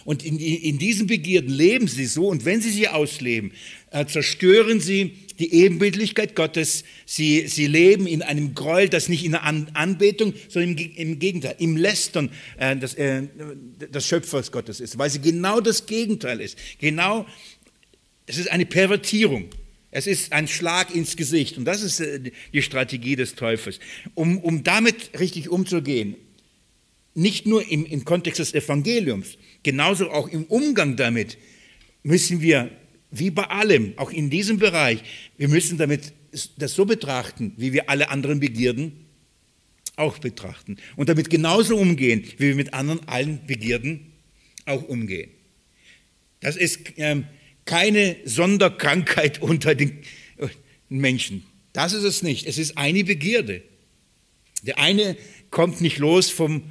A: Und in, in diesen Begierden leben sie so und wenn sie sie ausleben, äh, zerstören sie die Ebenbildlichkeit Gottes. Sie, sie leben in einem Gräuel, das nicht in der An Anbetung, sondern im, im Gegenteil, im Lästern äh, des, äh, des Schöpfers Gottes ist, weil sie genau das Gegenteil ist. Genau, es ist eine Pervertierung. Es ist ein Schlag ins Gesicht und das ist äh, die Strategie des Teufels. Um, um damit richtig umzugehen, nicht nur im, im Kontext des Evangeliums, genauso auch im Umgang damit, müssen wir, wie bei allem, auch in diesem Bereich, wir müssen damit das so betrachten, wie wir alle anderen Begierden auch betrachten und damit genauso umgehen, wie wir mit anderen allen Begierden auch umgehen. Das ist ähm, keine Sonderkrankheit unter den Menschen. Das ist es nicht. Es ist eine Begierde. Der eine kommt nicht los vom,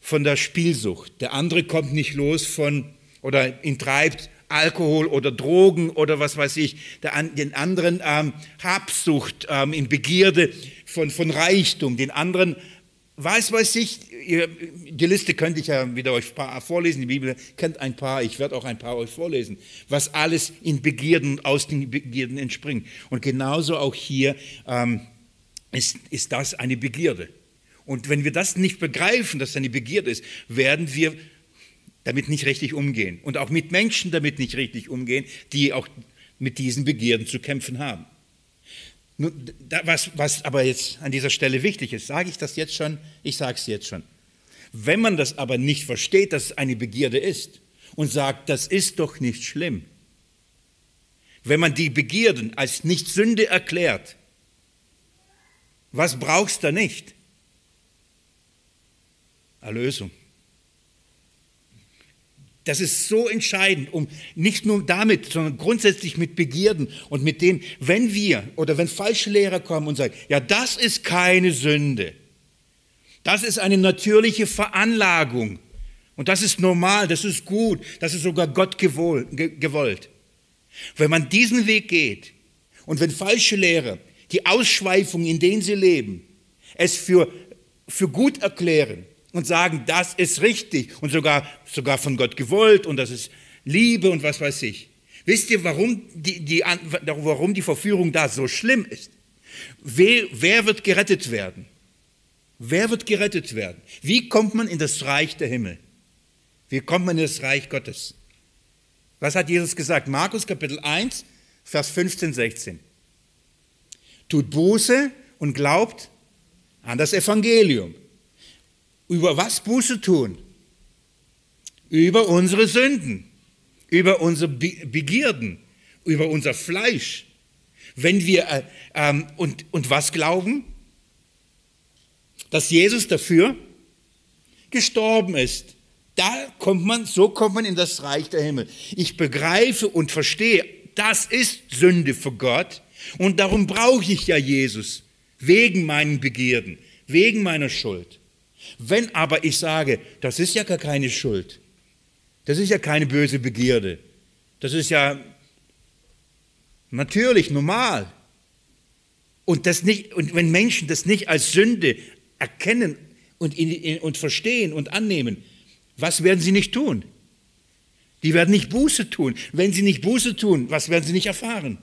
A: von der Spielsucht. Der andere kommt nicht los von oder ihn treibt Alkohol oder Drogen oder was weiß ich. Der, den anderen ähm, Habsucht ähm, in Begierde von, von Reichtum. Den anderen weiß, weiß ich, die Liste könnte ich ja wieder euch ein paar vorlesen, die Bibel kennt ein paar, ich werde auch ein paar euch vorlesen, was alles in Begierden, aus den Begierden entspringt. Und genauso auch hier ähm, ist, ist das eine Begierde. Und wenn wir das nicht begreifen, dass das eine Begierde ist, werden wir damit nicht richtig umgehen und auch mit Menschen damit nicht richtig umgehen, die auch mit diesen Begierden zu kämpfen haben. Was, was aber jetzt an dieser Stelle wichtig ist, sage ich das jetzt schon? Ich sage es jetzt schon. Wenn man das aber nicht versteht, dass es eine Begierde ist und sagt, das ist doch nicht schlimm, wenn man die Begierden als nicht Sünde erklärt, was brauchst du nicht? Erlösung. Das ist so entscheidend, um nicht nur damit, sondern grundsätzlich mit Begierden und mit dem, wenn wir oder wenn falsche Lehrer kommen und sagen, ja, das ist keine Sünde, das ist eine natürliche Veranlagung und das ist normal, das ist gut, das ist sogar Gott gewollt. Wenn man diesen Weg geht und wenn falsche Lehrer die Ausschweifung, in denen sie leben, es für, für gut erklären, und sagen, das ist richtig und sogar, sogar von Gott gewollt und das ist Liebe und was weiß ich. Wisst ihr, warum die, die, warum die Verführung da so schlimm ist? Wer, wer wird gerettet werden? Wer wird gerettet werden? Wie kommt man in das Reich der Himmel? Wie kommt man in das Reich Gottes? Was hat Jesus gesagt? Markus Kapitel 1, Vers 15, 16. Tut Buße und glaubt an das Evangelium. Über was Buße tun? Über unsere Sünden, über unsere Begierden, über unser Fleisch. Wenn wir äh, ähm, und, und was glauben? Dass Jesus dafür gestorben ist. Da kommt man, so kommt man in das Reich der Himmel. Ich begreife und verstehe, das ist Sünde für Gott und darum brauche ich ja Jesus wegen meinen Begierden, wegen meiner Schuld. Wenn aber ich sage, das ist ja gar keine Schuld, das ist ja keine böse Begierde, das ist ja natürlich, normal. Und, das nicht, und wenn Menschen das nicht als Sünde erkennen und, in, und verstehen und annehmen, was werden sie nicht tun? Die werden nicht Buße tun. Wenn sie nicht Buße tun, was werden sie nicht erfahren?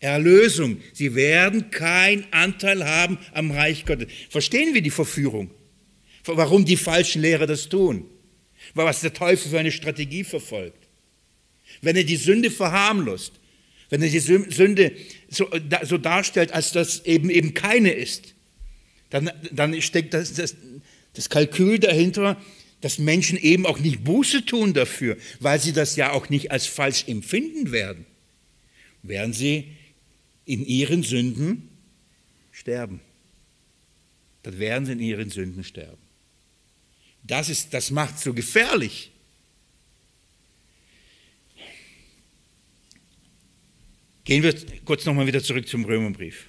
A: Erlösung. Sie werden keinen Anteil haben am Reich Gottes. Verstehen wir die Verführung? warum die falschen Lehrer das tun, was der Teufel für eine Strategie verfolgt. Wenn er die Sünde verharmlost, wenn er die Sünde so, so darstellt, als das eben eben keine ist, dann, dann steckt das, das, das Kalkül dahinter, dass Menschen eben auch nicht Buße tun dafür, weil sie das ja auch nicht als falsch empfinden werden, werden sie in ihren Sünden sterben. Dann werden sie in ihren Sünden sterben. Das, ist, das macht so gefährlich. Gehen wir kurz nochmal wieder zurück zum Römerbrief.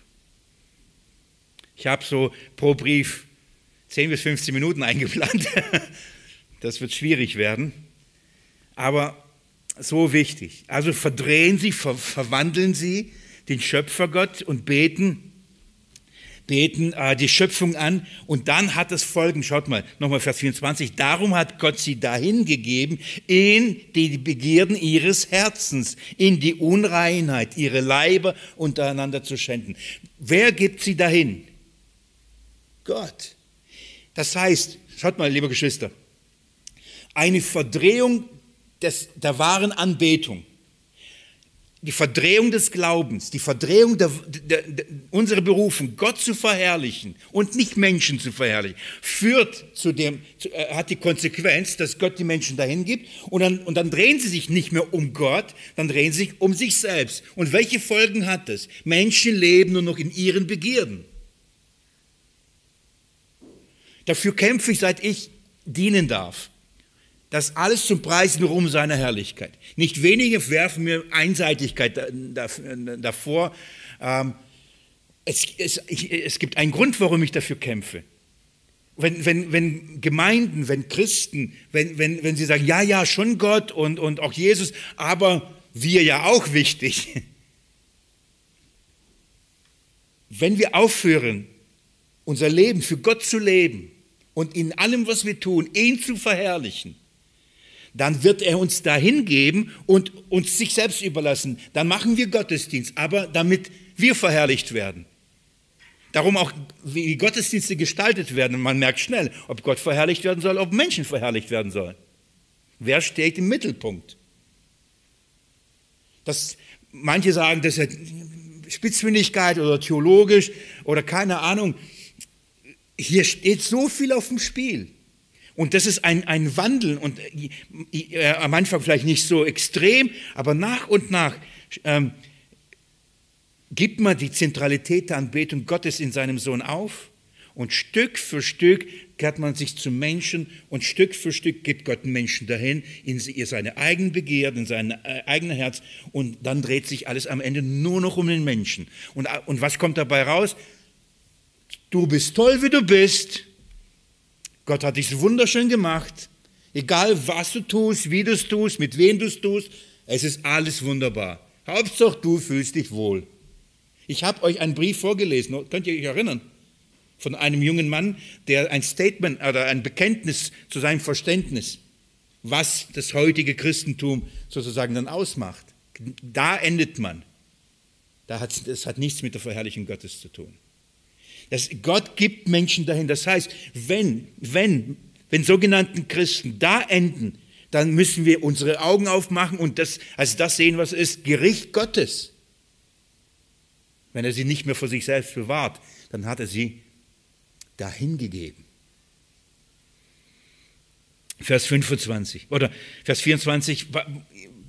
A: Ich habe so pro Brief 10 bis 15 Minuten eingeplant. Das wird schwierig werden. Aber so wichtig. Also verdrehen Sie, ver verwandeln Sie den Schöpfergott und beten, beten äh, die Schöpfung an. Und dann hat es Folgen. Schaut mal, nochmal Vers 24. Darum hat Gott sie dahin gegeben in die Begierden ihres Herzens, in die Unreinheit, ihre Leiber untereinander zu schänden. Wer gibt sie dahin? Gott. Das heißt, schaut mal, liebe Geschwister, eine Verdrehung des, der wahren Anbetung, die Verdrehung des Glaubens, die Verdrehung der, der, der, unserer Berufung, Gott zu verherrlichen und nicht Menschen zu verherrlichen, führt zu dem, zu, äh, hat die Konsequenz, dass Gott die Menschen dahin gibt und dann, und dann drehen sie sich nicht mehr um Gott, dann drehen sie sich um sich selbst. Und welche Folgen hat das? Menschen leben nur noch in ihren Begierden. Dafür kämpfe ich, seit ich dienen darf. Das alles zum Preis und Ruhm seiner Herrlichkeit. Nicht wenige werfen mir Einseitigkeit davor. Ähm, es, es, es gibt einen Grund, warum ich dafür kämpfe. Wenn, wenn, wenn Gemeinden, wenn Christen, wenn, wenn, wenn sie sagen, ja, ja, schon Gott und, und auch Jesus, aber wir ja auch wichtig. Wenn wir aufhören, unser Leben für Gott zu leben und in allem, was wir tun, ihn zu verherrlichen, dann wird er uns dahin geben und uns sich selbst überlassen. Dann machen wir Gottesdienst, aber damit wir verherrlicht werden. Darum auch, wie Gottesdienste gestaltet werden. Man merkt schnell, ob Gott verherrlicht werden soll, ob Menschen verherrlicht werden sollen. Wer steht im Mittelpunkt? Das, manche sagen, das ist Spitzfindigkeit oder theologisch oder keine Ahnung. Hier steht so viel auf dem Spiel. Und das ist ein, ein Wandel und äh, am Anfang vielleicht nicht so extrem, aber nach und nach ähm, gibt man die Zentralität der Anbetung Gottes in seinem Sohn auf und Stück für Stück kehrt man sich zum Menschen und Stück für Stück gibt Gott Menschen dahin, in seine eigenen Begierden, in sein äh, eigenes Herz und dann dreht sich alles am Ende nur noch um den Menschen. Und, äh, und was kommt dabei raus? Du bist toll, wie du bist. Gott hat dich wunderschön gemacht. Egal was du tust, wie du es tust, mit wem du es tust, es ist alles wunderbar. Hauptsache du fühlst dich wohl. Ich habe euch einen Brief vorgelesen, könnt ihr euch erinnern? Von einem jungen Mann, der ein Statement oder ein Bekenntnis zu seinem Verständnis, was das heutige Christentum sozusagen dann ausmacht. Da endet man. Da hat, das hat nichts mit der Verherrlichung Gottes zu tun. Das, Gott gibt Menschen dahin. Das heißt, wenn, wenn, wenn sogenannten Christen da enden, dann müssen wir unsere Augen aufmachen und das, also das sehen, was ist Gericht Gottes. Wenn er sie nicht mehr vor sich selbst bewahrt, dann hat er sie dahin gegeben. Vers 25 oder Vers 24,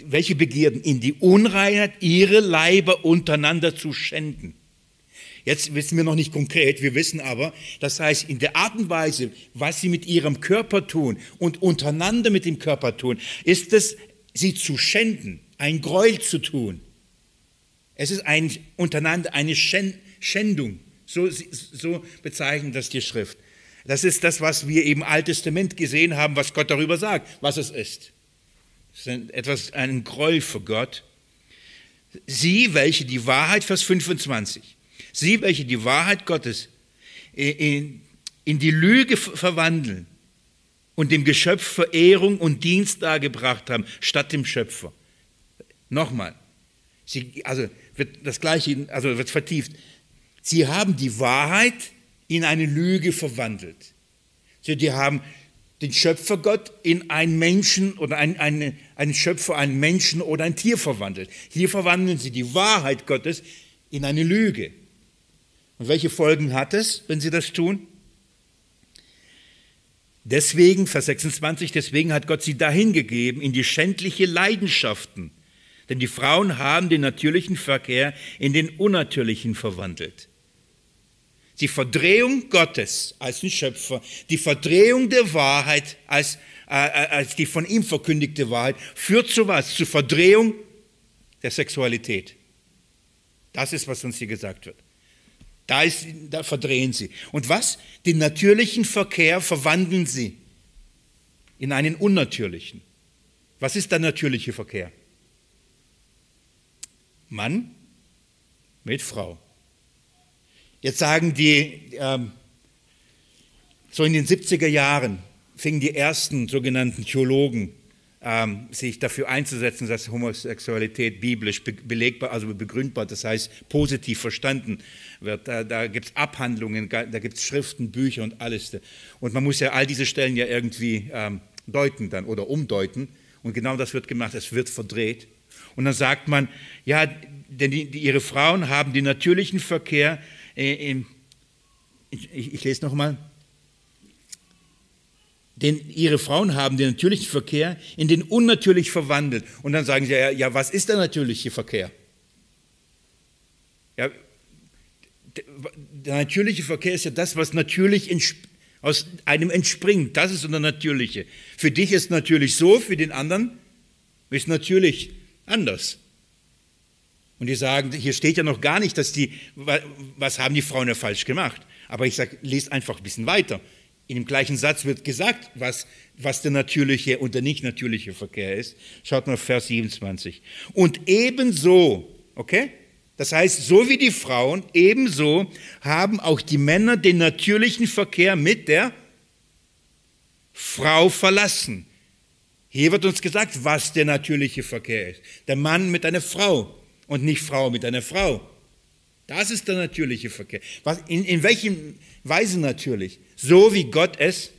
A: welche Begierden in die Unreinheit ihre Leiber untereinander zu schänden. Jetzt wissen wir noch nicht konkret, wir wissen aber, das heißt, in der Art und Weise, was sie mit ihrem Körper tun und untereinander mit dem Körper tun, ist es, sie zu schänden, ein Gräuel zu tun. Es ist ein, untereinander eine Schändung. So, so bezeichnet das die Schrift. Das ist das, was wir im Alten Testament gesehen haben, was Gott darüber sagt, was es ist. Es ist etwas, ein Gräuel für Gott. Sie, welche die Wahrheit, Vers 25, Sie, welche die Wahrheit Gottes in, in die Lüge verwandeln und dem Geschöpf Verehrung und Dienst dargebracht haben, statt dem Schöpfer. Nochmal, sie, also wird das Gleiche, also wird vertieft. Sie haben die Wahrheit in eine Lüge verwandelt. Sie die haben den Schöpfergott in einen Menschen oder einen, einen, einen Schöpfer, einen Menschen oder ein Tier verwandelt. Hier verwandeln sie die Wahrheit Gottes in eine Lüge. Und welche Folgen hat es, wenn sie das tun? Deswegen, Vers 26, deswegen hat Gott sie dahin gegeben in die schändliche Leidenschaften. Denn die Frauen haben den natürlichen Verkehr in den unnatürlichen verwandelt. Die Verdrehung Gottes als ein Schöpfer, die Verdrehung der Wahrheit als, äh, äh als die von ihm verkündigte Wahrheit, führt zu was? Zur Verdrehung der Sexualität. Das ist, was uns hier gesagt wird. Da, ist, da verdrehen sie. Und was? Den natürlichen Verkehr verwandeln sie in einen unnatürlichen. Was ist der natürliche Verkehr? Mann mit Frau. Jetzt sagen die, ähm, so in den 70er Jahren fingen die ersten sogenannten Theologen ähm, sich dafür einzusetzen, dass Homosexualität biblisch belegbar, also begründbar, das heißt positiv verstanden wird. Da, da gibt es Abhandlungen, da gibt es Schriften, Bücher und alles. Und man muss ja all diese Stellen ja irgendwie ähm, deuten dann oder umdeuten. Und genau das wird gemacht, es wird verdreht. Und dann sagt man, ja, denn die, die, ihre Frauen haben den natürlichen Verkehr, äh, im, ich, ich lese nochmal, denn ihre Frauen haben den natürlichen Verkehr in den unnatürlich verwandelt. Und dann sagen sie, ja, ja was ist der natürliche Verkehr? Ja, der natürliche Verkehr ist ja das, was natürlich aus einem entspringt. Das ist der natürliche. Für dich ist natürlich so, für den anderen ist natürlich anders. Und die sagen, hier steht ja noch gar nicht, dass die, was haben die Frauen ja falsch gemacht. Aber ich sage, lest einfach ein bisschen weiter. In dem gleichen Satz wird gesagt, was, was der natürliche und der nicht natürliche Verkehr ist. Schaut mal Vers 27. Und ebenso, okay? Das heißt, so wie die Frauen, ebenso haben auch die Männer den natürlichen Verkehr mit der Frau verlassen. Hier wird uns gesagt, was der natürliche Verkehr ist. Der Mann mit einer Frau und nicht Frau mit einer Frau. Das ist der natürliche Verkehr. Was, in, in welcher Weise natürlich? So wie Gott es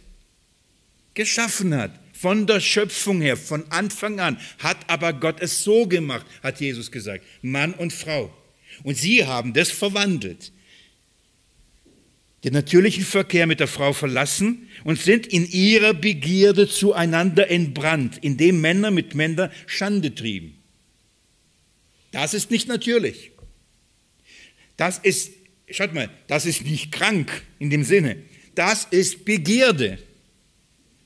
A: geschaffen hat. Von der Schöpfung her, von Anfang an, hat aber Gott es so gemacht, hat Jesus gesagt. Mann und Frau. Und sie haben das verwandelt. Den natürlichen Verkehr mit der Frau verlassen und sind in ihrer Begierde zueinander entbrannt, indem Männer mit Männern Schande trieben. Das ist nicht natürlich. Das ist, schaut mal, das ist nicht krank in dem Sinne. Das ist Begierde.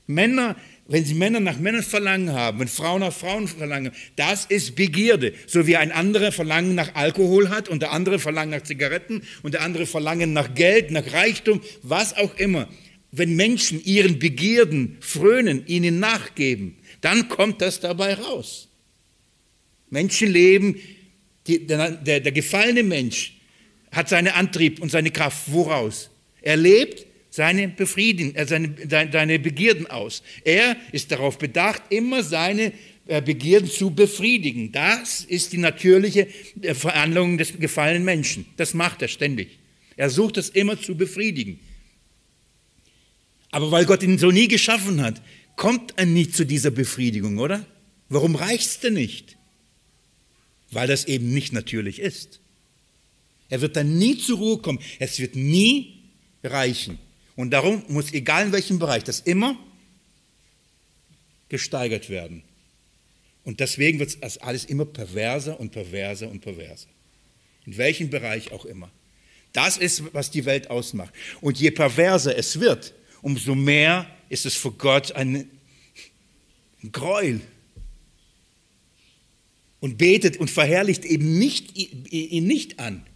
A: Männer, wenn sie Männer nach Männern verlangen haben, wenn Frauen nach Frauen verlangen, das ist Begierde. So wie ein anderer Verlangen nach Alkohol hat und der andere Verlangen nach Zigaretten und der andere Verlangen nach Geld, nach Reichtum, was auch immer. Wenn Menschen ihren Begierden frönen, ihnen nachgeben, dann kommt das dabei raus. Menschen leben, die, der, der, der gefallene Mensch hat seinen Antrieb und seine Kraft. Woraus? Er lebt seine, Befriedigung, äh, seine, seine Begierden aus. Er ist darauf bedacht, immer seine äh, Begierden zu befriedigen. Das ist die natürliche äh, Verhandlung des gefallenen Menschen. Das macht er ständig. Er sucht es immer zu befriedigen. Aber weil Gott ihn so nie geschaffen hat, kommt er nicht zu dieser Befriedigung, oder? Warum reicht es denn nicht? Weil das eben nicht natürlich ist. Er wird dann nie zur Ruhe kommen. Es wird nie reichen. Und darum muss, egal in welchem Bereich, das immer gesteigert werden. Und deswegen wird das alles immer perverser und perverser und perverser. In welchem Bereich auch immer. Das ist, was die Welt ausmacht. Und je perverser es wird, umso mehr ist es für Gott ein Gräuel. Und betet und verherrlicht eben nicht, ihn nicht an.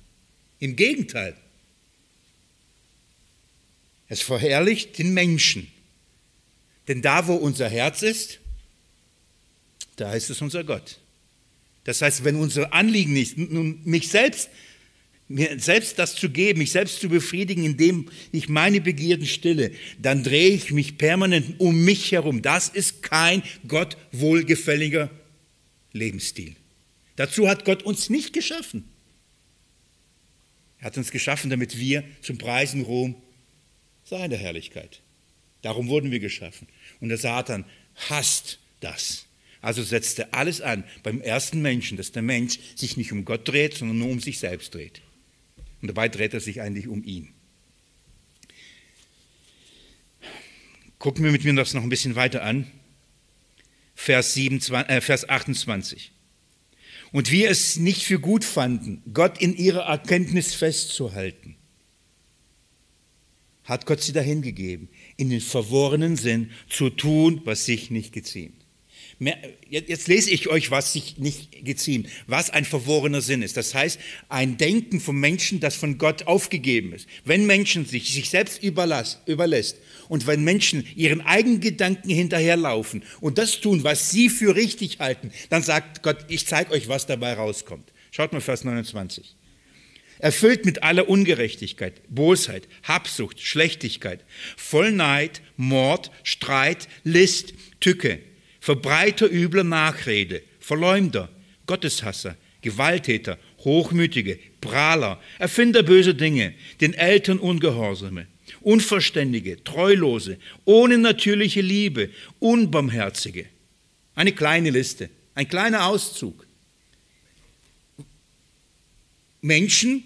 A: Im Gegenteil. Es verherrlicht den Menschen. Denn da, wo unser Herz ist, da ist es unser Gott. Das heißt, wenn unser Anliegen ist, mich selbst, mir selbst das zu geben, mich selbst zu befriedigen, indem ich meine Begierden stille, dann drehe ich mich permanent um mich herum. Das ist kein Gott wohlgefälliger Lebensstil. Dazu hat Gott uns nicht geschaffen. Er hat uns geschaffen, damit wir zum Preisen Ruhm seine Herrlichkeit. Darum wurden wir geschaffen. Und der Satan hasst das. Also setzt er alles an beim ersten Menschen, dass der Mensch sich nicht um Gott dreht, sondern nur um sich selbst dreht. Und dabei dreht er sich eigentlich um ihn. Gucken wir mit mir das noch ein bisschen weiter an. Vers, 27, äh, Vers 28. Und wir es nicht für gut fanden, Gott in ihrer Erkenntnis festzuhalten hat Gott sie dahin gegeben, in den verworrenen Sinn zu tun, was sich nicht geziemt. Jetzt lese ich euch, was sich nicht geziemt, was ein verworrener Sinn ist. Das heißt, ein Denken vom Menschen, das von Gott aufgegeben ist. Wenn Menschen sich, sich selbst überlässt und wenn Menschen ihren eigenen Gedanken hinterherlaufen und das tun, was sie für richtig halten, dann sagt Gott, ich zeige euch, was dabei rauskommt. Schaut mal Vers 29. Erfüllt mit aller Ungerechtigkeit, Bosheit, Habsucht, Schlechtigkeit, voll Neid, Mord, Streit, List, Tücke Verbreiter übler Nachrede, Verleumder, Gotteshasser, Gewalttäter, Hochmütige, Prahler, Erfinder böser Dinge, den Eltern Ungehorsame, Unverständige, Treulose, ohne natürliche Liebe, Unbarmherzige. Eine kleine Liste, ein kleiner Auszug. Menschen,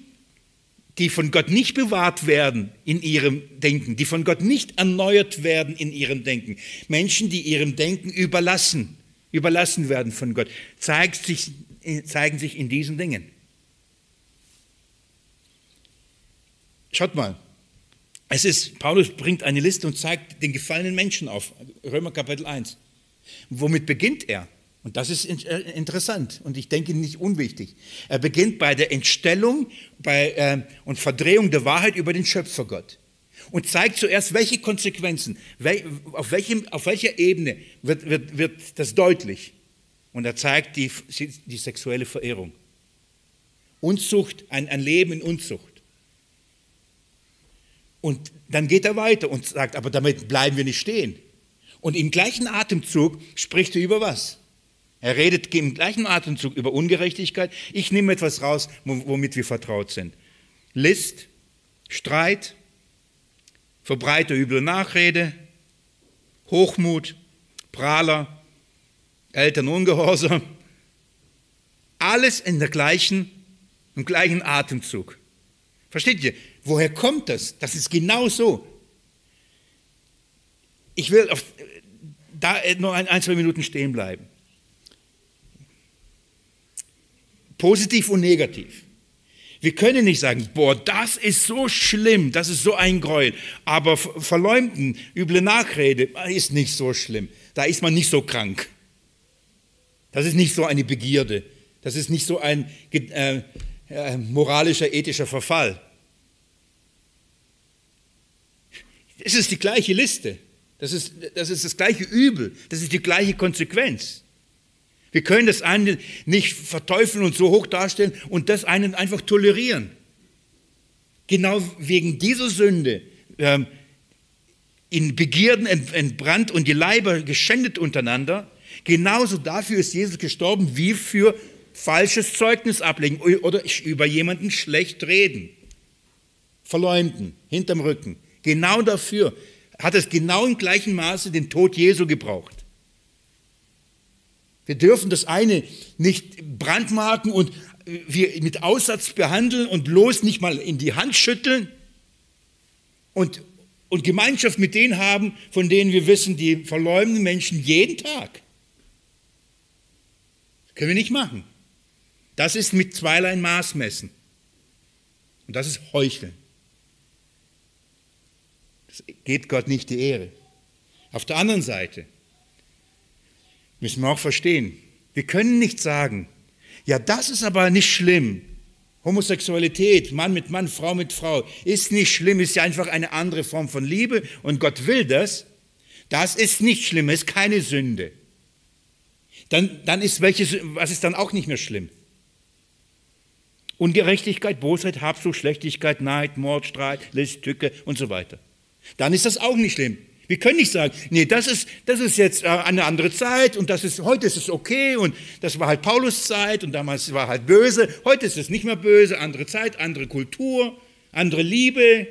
A: die von Gott nicht bewahrt werden in ihrem Denken, die von Gott nicht erneuert werden in ihrem Denken. Menschen, die ihrem Denken überlassen, überlassen werden von Gott, zeigt sich, zeigen sich in diesen Dingen. Schaut mal, es ist, Paulus bringt eine Liste und zeigt den gefallenen Menschen auf, Römer Kapitel 1. Womit beginnt er? Und das ist äh, interessant und ich denke nicht unwichtig. Er beginnt bei der Entstellung bei, äh, und Verdrehung der Wahrheit über den Schöpfergott und zeigt zuerst, welche Konsequenzen, wel, auf, welchem, auf welcher Ebene wird, wird, wird das deutlich. Und er zeigt die, die sexuelle Verehrung. Unzucht, ein, ein Leben in Unzucht. Und dann geht er weiter und sagt, aber damit bleiben wir nicht stehen. Und im gleichen Atemzug spricht er über was? Er redet im gleichen Atemzug über Ungerechtigkeit. Ich nehme etwas raus, womit wir vertraut sind. List, Streit, Verbreiter üble Nachrede, Hochmut, Prahler, Elternungehorsam. Alles in der gleichen, im gleichen Atemzug. Versteht ihr? Woher kommt das? Das ist genau so. Ich will auf, da nur ein, ein, zwei Minuten stehen bleiben. Positiv und negativ. Wir können nicht sagen, boah, das ist so schlimm, das ist so ein Gräuel. Aber verleumden, üble Nachrede ist nicht so schlimm. Da ist man nicht so krank. Das ist nicht so eine Begierde. Das ist nicht so ein äh, äh, moralischer, ethischer Verfall. Es ist die gleiche Liste. Das ist, das ist das gleiche Übel. Das ist die gleiche Konsequenz. Wir können das eine nicht verteufeln und so hoch darstellen und das einen einfach tolerieren. Genau wegen dieser Sünde, ähm, in Begierden entbrannt und die Leiber geschändet untereinander, genauso dafür ist Jesus gestorben, wie für falsches Zeugnis ablegen oder über jemanden schlecht reden, verleumden, hinterm Rücken. Genau dafür hat es genau im gleichen Maße den Tod Jesu gebraucht. Wir dürfen das eine nicht brandmarken und wir mit Aussatz behandeln und bloß nicht mal in die Hand schütteln und, und Gemeinschaft mit denen haben, von denen wir wissen, die verleumden Menschen jeden Tag. Das können wir nicht machen. Das ist mit zweierlei Maß messen. Und das ist Heucheln. Das geht Gott nicht die Ehre. Auf der anderen Seite, Müssen wir auch verstehen. Wir können nicht sagen, ja, das ist aber nicht schlimm. Homosexualität, Mann mit Mann, Frau mit Frau, ist nicht schlimm, ist ja einfach eine andere Form von Liebe und Gott will das. Das ist nicht schlimm, ist keine Sünde. Dann, dann ist welches, was ist dann auch nicht mehr schlimm? Ungerechtigkeit, Bosheit, Habsucht, Schlechtigkeit, Neid, Mord, Streit, List, Tücke und so weiter. Dann ist das auch nicht schlimm. Wir können nicht sagen, nee, das ist, das ist jetzt äh, eine andere Zeit und das ist, heute ist es okay und das war halt Paulus Zeit und damals war halt böse. Heute ist es nicht mehr böse, andere Zeit, andere Kultur, andere Liebe.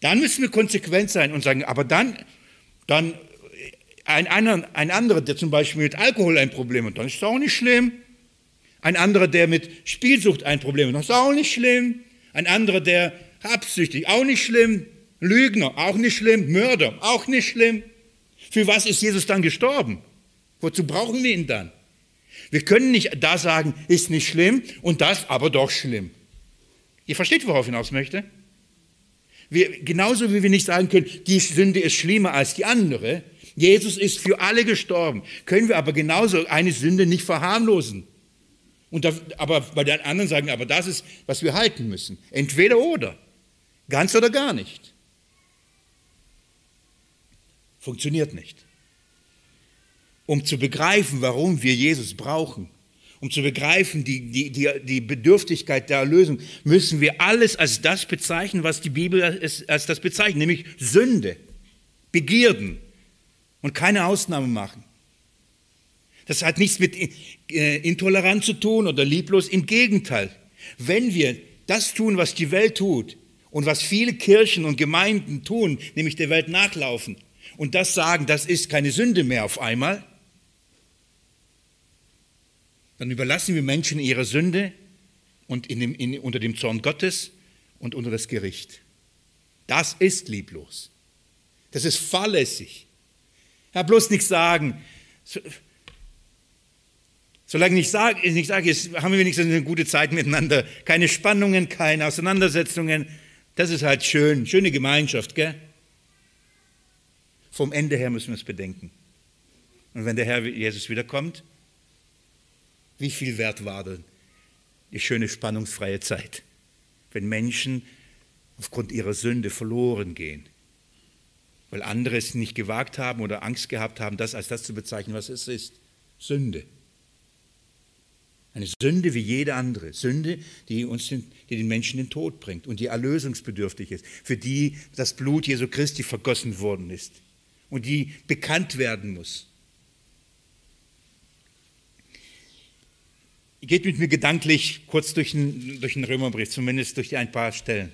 A: Dann müssen wir konsequent sein und sagen, aber dann, dann ein, ein, ein anderer, der zum Beispiel mit Alkohol ein Problem hat, dann ist es auch nicht schlimm. Ein anderer, der mit Spielsucht ein Problem hat, das ist auch nicht schlimm. Ein anderer, der habsüchtig, auch nicht schlimm. Lügner, auch nicht schlimm. Mörder, auch nicht schlimm. Für was ist Jesus dann gestorben? Wozu brauchen wir ihn dann? Wir können nicht da sagen, ist nicht schlimm und das aber doch schlimm. Ihr versteht, worauf ich hinaus möchte? Wir, genauso wie wir nicht sagen können, die Sünde ist schlimmer als die andere, Jesus ist für alle gestorben. Können wir aber genauso eine Sünde nicht verharmlosen. Und da, aber bei den anderen sagen, aber das ist, was wir halten müssen. Entweder oder. Ganz oder gar nicht. Funktioniert nicht. Um zu begreifen, warum wir Jesus brauchen, um zu begreifen, die, die, die, die Bedürftigkeit der Erlösung, müssen wir alles als das bezeichnen, was die Bibel als, als das bezeichnet, nämlich Sünde, Begierden und keine Ausnahme machen. Das hat nichts mit äh, Intoleranz zu tun oder lieblos, im Gegenteil. Wenn wir das tun, was die Welt tut und was viele Kirchen und Gemeinden tun, nämlich der Welt nachlaufen und das sagen, das ist keine Sünde mehr auf einmal, dann überlassen wir Menschen ihre Sünde und in dem, in, unter dem Zorn Gottes und unter das Gericht. Das ist lieblos. Das ist fahrlässig. Ja, bloß nicht sagen, so, solange ich sage, ich sage, jetzt haben wir wenigstens eine gute Zeit miteinander, keine Spannungen, keine Auseinandersetzungen, das ist halt schön, schöne Gemeinschaft, gell? Vom Ende her müssen wir es bedenken. Und wenn der Herr Jesus wiederkommt, wie viel wert war denn die schöne spannungsfreie Zeit, wenn Menschen aufgrund ihrer Sünde verloren gehen, weil andere es nicht gewagt haben oder Angst gehabt haben, das als das zu bezeichnen, was es ist. Sünde. Eine Sünde wie jede andere. Sünde, die, uns den, die den Menschen den Tod bringt und die erlösungsbedürftig ist, für die das Blut Jesu Christi vergossen worden ist und die bekannt werden muss. Geht mit mir gedanklich kurz durch den, durch den Römerbrief, zumindest durch ein paar Stellen.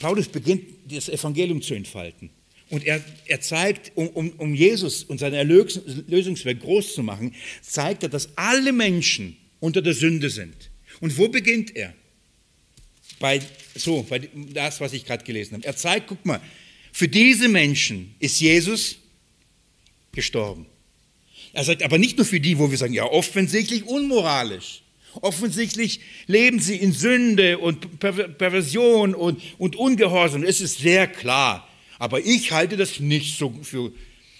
A: Paulus beginnt das Evangelium zu entfalten. Und er, er zeigt, um, um, um Jesus und seine Erlösungswerk groß zu machen, zeigt er, dass alle Menschen unter der Sünde sind. Und wo beginnt er? Bei, so, bei das, was ich gerade gelesen habe. Er zeigt, guck mal, für diese Menschen ist Jesus gestorben. Er sagt aber nicht nur für die, wo wir sagen, ja, offensichtlich unmoralisch. Offensichtlich leben sie in Sünde und Perversion und, und Ungehorsam. Es ist sehr klar. Aber ich halte das nicht so für.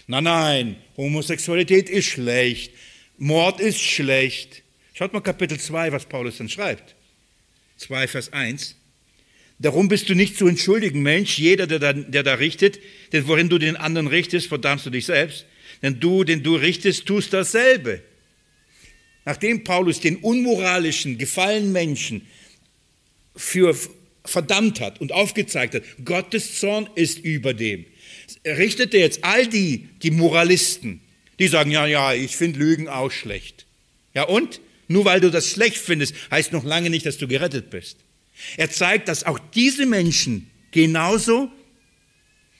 A: Nein, nein, Homosexualität ist schlecht. Mord ist schlecht. Schaut mal Kapitel 2, was Paulus dann schreibt. 2, Vers 1. Darum bist du nicht zu entschuldigen, Mensch, jeder, der da, der da richtet, denn worin du den anderen richtest, verdammst du dich selbst. Denn du, den du richtest, tust dasselbe. Nachdem Paulus den unmoralischen, gefallenen Menschen für verdammt hat und aufgezeigt hat, Gottes Zorn ist über dem, richtet er jetzt all die, die Moralisten, die sagen, ja, ja, ich finde Lügen auch schlecht. Ja und? Nur weil du das schlecht findest, heißt noch lange nicht, dass du gerettet bist. Er zeigt, dass auch diese Menschen genauso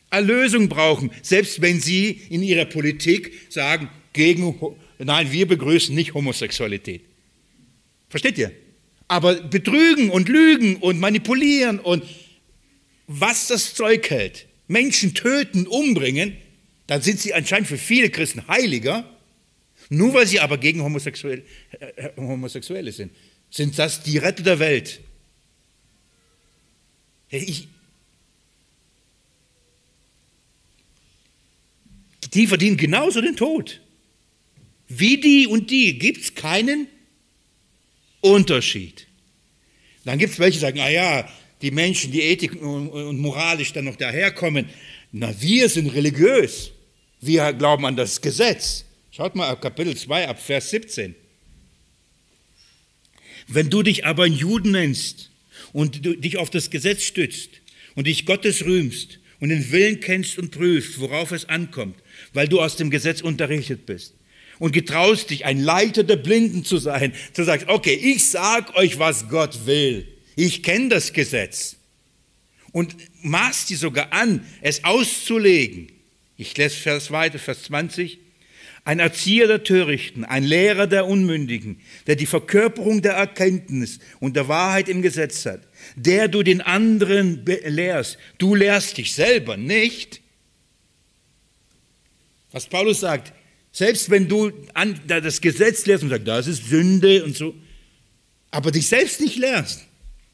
A: Erlösung brauchen, selbst wenn sie in ihrer Politik sagen, gegen, nein, wir begrüßen nicht Homosexualität. Versteht ihr? Aber betrügen und lügen und manipulieren und was das Zeug hält, Menschen töten, umbringen, dann sind sie anscheinend für viele Christen heiliger, nur weil sie aber gegen Homosexuelle, äh, Homosexuelle sind. Sind das die Retter der Welt? Ich, die verdienen genauso den Tod. Wie die und die gibt es keinen Unterschied. Dann gibt es welche, die sagen, naja, die Menschen, die Ethik und moralisch dann noch daherkommen, na, wir sind religiös. Wir glauben an das Gesetz. Schaut mal ab Kapitel 2, ab Vers 17. Wenn du dich aber ein Juden nennst und du dich auf das Gesetz stützt und dich Gottes rühmst und den Willen kennst und prüfst, worauf es ankommt, weil du aus dem Gesetz unterrichtet bist. Und getraust dich, ein Leiter der Blinden zu sein. Du sagst, okay, ich sag euch, was Gott will. Ich kenne das Gesetz. Und maßt dir sogar an, es auszulegen. Ich lese Vers weiter, Vers 20. Ein Erzieher der Törichten, ein Lehrer der Unmündigen, der die Verkörperung der Erkenntnis und der Wahrheit im Gesetz hat, der du den anderen lehrst. Du lehrst dich selber nicht. Was Paulus sagt, selbst wenn du das Gesetz lehrst und sagst, das ist Sünde und so, aber dich selbst nicht lehrst,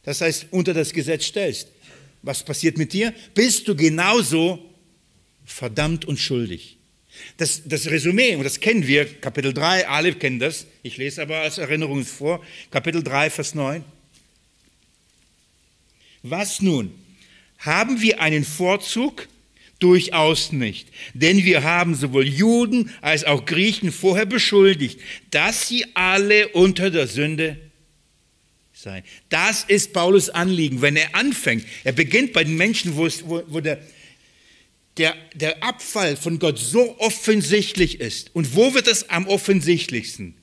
A: das heißt unter das Gesetz stellst, was passiert mit dir? Bist du genauso verdammt und schuldig. Das, das Resümee, und das kennen wir, Kapitel 3, alle kennen das, ich lese aber als Erinnerung vor, Kapitel 3, Vers 9. Was nun? Haben wir einen Vorzug? Durchaus nicht. Denn wir haben sowohl Juden als auch Griechen vorher beschuldigt, dass sie alle unter der Sünde seien. Das ist Paulus Anliegen, wenn er anfängt. Er beginnt bei den Menschen, wo, es, wo, wo der, der, der Abfall von Gott so offensichtlich ist. Und wo wird es am offensichtlichsten?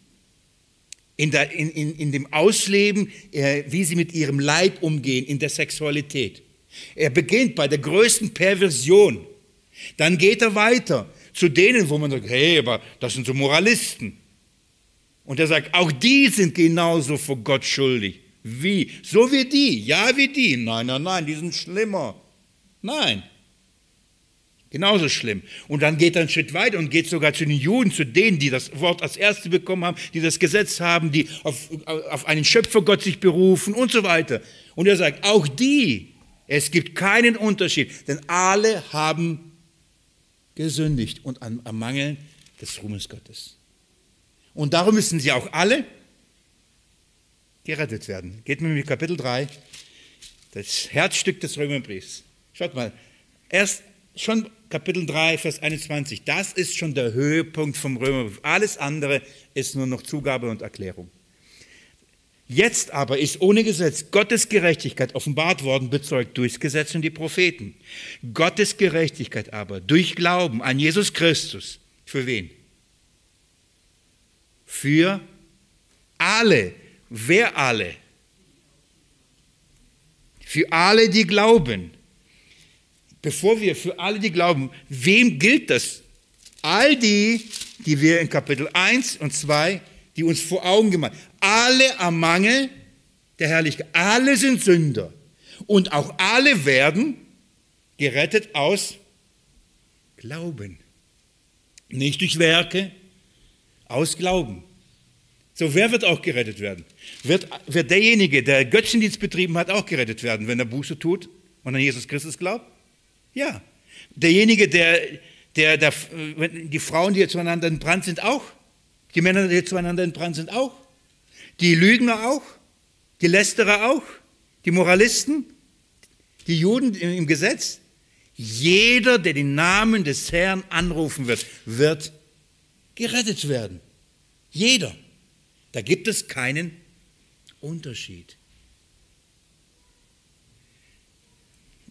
A: In, der, in, in, in dem Ausleben, äh, wie sie mit ihrem Leib umgehen, in der Sexualität. Er beginnt bei der größten Perversion. Dann geht er weiter zu denen, wo man sagt, hey, aber das sind so Moralisten. Und er sagt, auch die sind genauso vor Gott schuldig. Wie? So wie die? Ja, wie die? Nein, nein, nein, die sind schlimmer. Nein. Genauso schlimm. Und dann geht er einen Schritt weiter und geht sogar zu den Juden, zu denen, die das Wort als Erste bekommen haben, die das Gesetz haben, die auf, auf einen Schöpfergott sich berufen und so weiter. Und er sagt, auch die es gibt keinen Unterschied, denn alle haben gesündigt und am, Mangel des Ruhmes Gottes. Und darum müssen sie auch alle gerettet werden. Geht mir mit Kapitel 3, das Herzstück des Römerbriefs. Schaut mal, erst schon Kapitel 3, Vers 21, das ist schon der Höhepunkt vom Römerbrief. Alles andere ist nur noch Zugabe und Erklärung. Jetzt aber ist ohne Gesetz Gottes Gerechtigkeit offenbart worden, bezeugt durchs Gesetz und die Propheten. Gottes Gerechtigkeit aber durch Glauben an Jesus Christus. Für wen? Für alle. Wer alle? Für alle, die glauben. Bevor wir für alle, die glauben, wem gilt das? All die, die wir in Kapitel 1 und 2 die uns vor Augen gemacht. Alle am Mangel der Herrlichkeit. Alle sind Sünder. Und auch alle werden gerettet aus Glauben. Nicht durch Werke, aus Glauben. So, wer wird auch gerettet werden? Wird, wird derjenige, der Götzendienst betrieben hat, auch gerettet werden, wenn er Buße tut und an Jesus Christus glaubt? Ja. Derjenige, der, der, der die Frauen, die zueinander in Brand sind, auch? Die Männer, die zueinander in Brand sind, auch. Die Lügner auch. Die Lästerer auch. Die Moralisten. Die Juden im Gesetz. Jeder, der den Namen des Herrn anrufen wird, wird gerettet werden. Jeder. Da gibt es keinen Unterschied.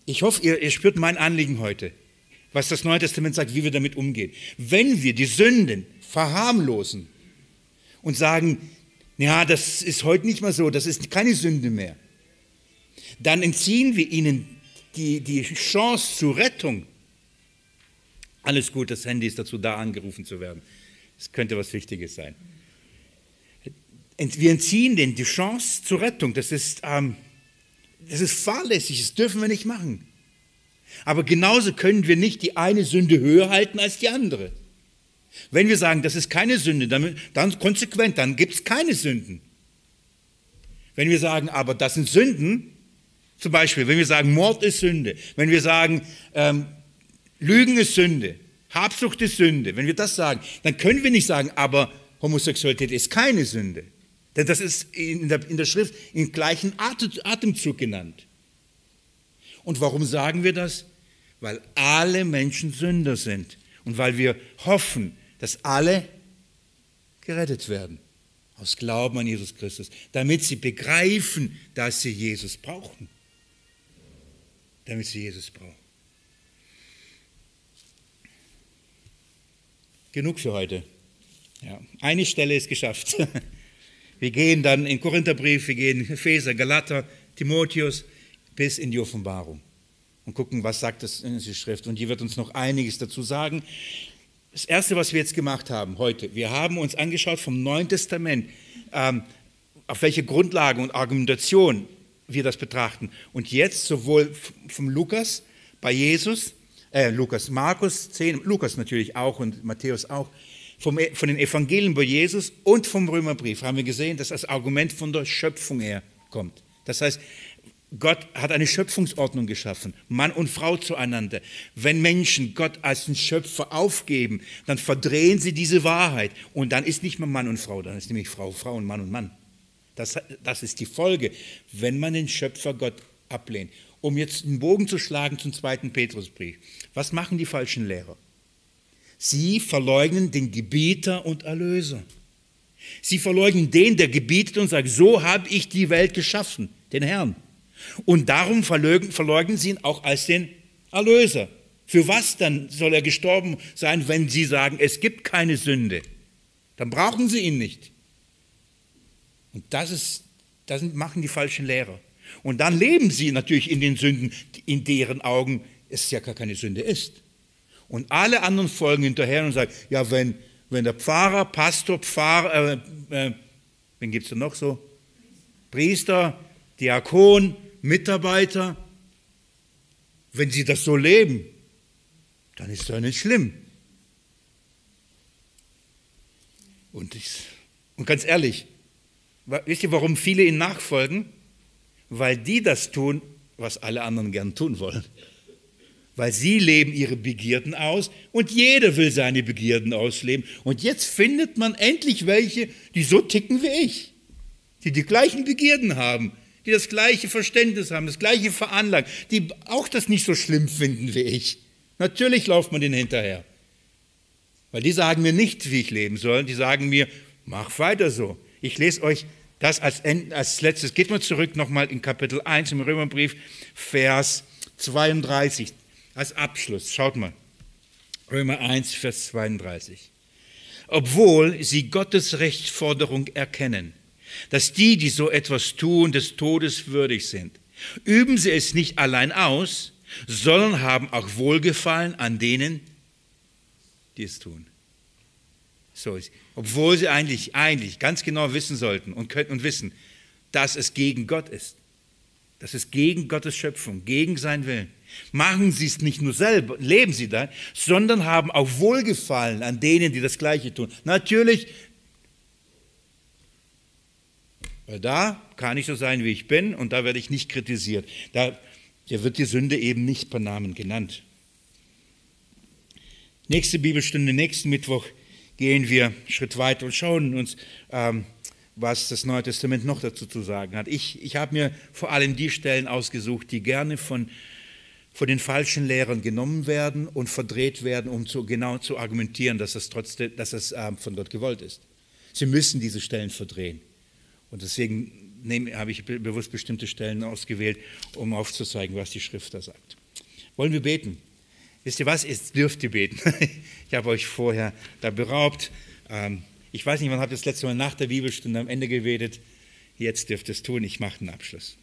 A: Ich hoffe, ihr, ihr, spürt mein Anliegen heute, was das Neue Testament sagt, wie wir damit umgehen. Wenn wir die Sünden verharmlosen und sagen, ja, das ist heute nicht mehr so, das ist keine Sünde mehr, dann entziehen wir ihnen die, die Chance zur Rettung. Alles gut, das Handy ist dazu da, angerufen zu werden. Es könnte was Wichtiges sein. Wir entziehen denen die Chance zur Rettung. Das ist, ähm, das ist fahrlässig, das dürfen wir nicht machen. Aber genauso können wir nicht die eine Sünde höher halten als die andere. Wenn wir sagen, das ist keine Sünde, dann, dann konsequent, dann gibt es keine Sünden. Wenn wir sagen, aber das sind Sünden, zum Beispiel, wenn wir sagen, Mord ist Sünde, wenn wir sagen, ähm, Lügen ist Sünde, Habsucht ist Sünde, wenn wir das sagen, dann können wir nicht sagen, aber Homosexualität ist keine Sünde. Denn das ist in der, in der Schrift im gleichen Atemzug genannt. Und warum sagen wir das? Weil alle Menschen Sünder sind und weil wir hoffen, dass alle gerettet werden aus Glauben an Jesus Christus, damit sie begreifen, dass sie Jesus brauchen. Damit sie Jesus brauchen. Genug für heute. Ja, eine Stelle ist geschafft. Wir gehen dann in Korintherbrief, wir gehen in Epheser, Galater, Timotheus bis in die Offenbarung und gucken, was sagt das in der Schrift. Und die wird uns noch einiges dazu sagen. Das Erste, was wir jetzt gemacht haben heute, wir haben uns angeschaut vom Neuen Testament, ähm, auf welche Grundlagen und Argumentation wir das betrachten. Und jetzt sowohl vom Lukas bei Jesus, äh, Lukas, Markus 10, Lukas natürlich auch und Matthäus auch, vom, e, von den Evangelien bei Jesus und vom Römerbrief haben wir gesehen, dass das Argument von der Schöpfung her kommt. Das heißt, Gott hat eine Schöpfungsordnung geschaffen, Mann und Frau zueinander. Wenn Menschen Gott als den Schöpfer aufgeben, dann verdrehen sie diese Wahrheit. Und dann ist nicht mehr Mann und Frau, dann ist nämlich Frau, Frau und Mann und Mann. Das, das ist die Folge, wenn man den Schöpfer Gott ablehnt. Um jetzt einen Bogen zu schlagen zum zweiten Petrusbrief. Was machen die falschen Lehrer? Sie verleugnen den Gebieter und Erlöser. Sie verleugnen den, der gebietet und sagt, so habe ich die Welt geschaffen, den Herrn. Und darum verleugnen sie ihn auch als den Erlöser. Für was dann soll er gestorben sein, wenn sie sagen, es gibt keine Sünde? Dann brauchen sie ihn nicht. Und das, ist, das machen die falschen Lehrer. Und dann leben sie natürlich in den Sünden, in deren Augen es ja gar keine Sünde ist. Und alle anderen folgen hinterher und sagen, ja, wenn, wenn der Pfarrer, Pastor, Pfarrer, äh, äh, wen gibt es denn noch so? Priester, Diakon, Mitarbeiter, wenn sie das so leben, dann ist das nicht schlimm. Und, ich, und ganz ehrlich, wisst ihr, warum viele ihnen nachfolgen? Weil die das tun, was alle anderen gern tun wollen. Weil sie leben ihre Begierden aus und jeder will seine Begierden ausleben. Und jetzt findet man endlich welche, die so ticken wie ich, die die gleichen Begierden haben die das gleiche Verständnis haben, das gleiche Veranlagen, die auch das nicht so schlimm finden wie ich. Natürlich läuft man denen hinterher. Weil die sagen mir nicht, wie ich leben soll. Die sagen mir, mach weiter so. Ich lese euch das als, als letztes. Geht mal zurück nochmal in Kapitel 1 im Römerbrief, Vers 32, als Abschluss. Schaut mal. Römer 1, Vers 32. Obwohl sie Gottes Rechtsforderung erkennen, dass die, die so etwas tun, des Todes würdig sind. Üben sie es nicht allein aus, sondern haben auch Wohlgefallen an denen, die es tun. So ist, obwohl sie eigentlich, eigentlich ganz genau wissen sollten und könnten und wissen, dass es gegen Gott ist. Das ist gegen Gottes Schöpfung, gegen sein Willen. Machen sie es nicht nur selber, leben sie da, sondern haben auch Wohlgefallen an denen, die das Gleiche tun. Natürlich Weil da kann ich so sein, wie ich bin und da werde ich nicht kritisiert. Da, da wird die Sünde eben nicht per Namen genannt. Nächste Bibelstunde, nächsten Mittwoch gehen wir einen Schritt weiter und schauen uns, ähm, was das Neue Testament noch dazu zu sagen hat. Ich, ich habe mir vor allem die Stellen ausgesucht, die gerne von, von den falschen Lehrern genommen werden und verdreht werden, um zu, genau zu argumentieren, dass es, trotzdem, dass es äh, von Gott gewollt ist. Sie müssen diese Stellen verdrehen. Und deswegen habe ich bewusst bestimmte Stellen ausgewählt, um aufzuzeigen, was die Schrift da sagt. Wollen wir beten? Wisst ihr was? Jetzt dürft ihr beten. Ich habe euch vorher da beraubt. Ähm, ich weiß nicht, wann habt ihr das letzte Mal nach der Bibelstunde am Ende gebetet. Jetzt dürft ihr es tun. Ich mache einen Abschluss.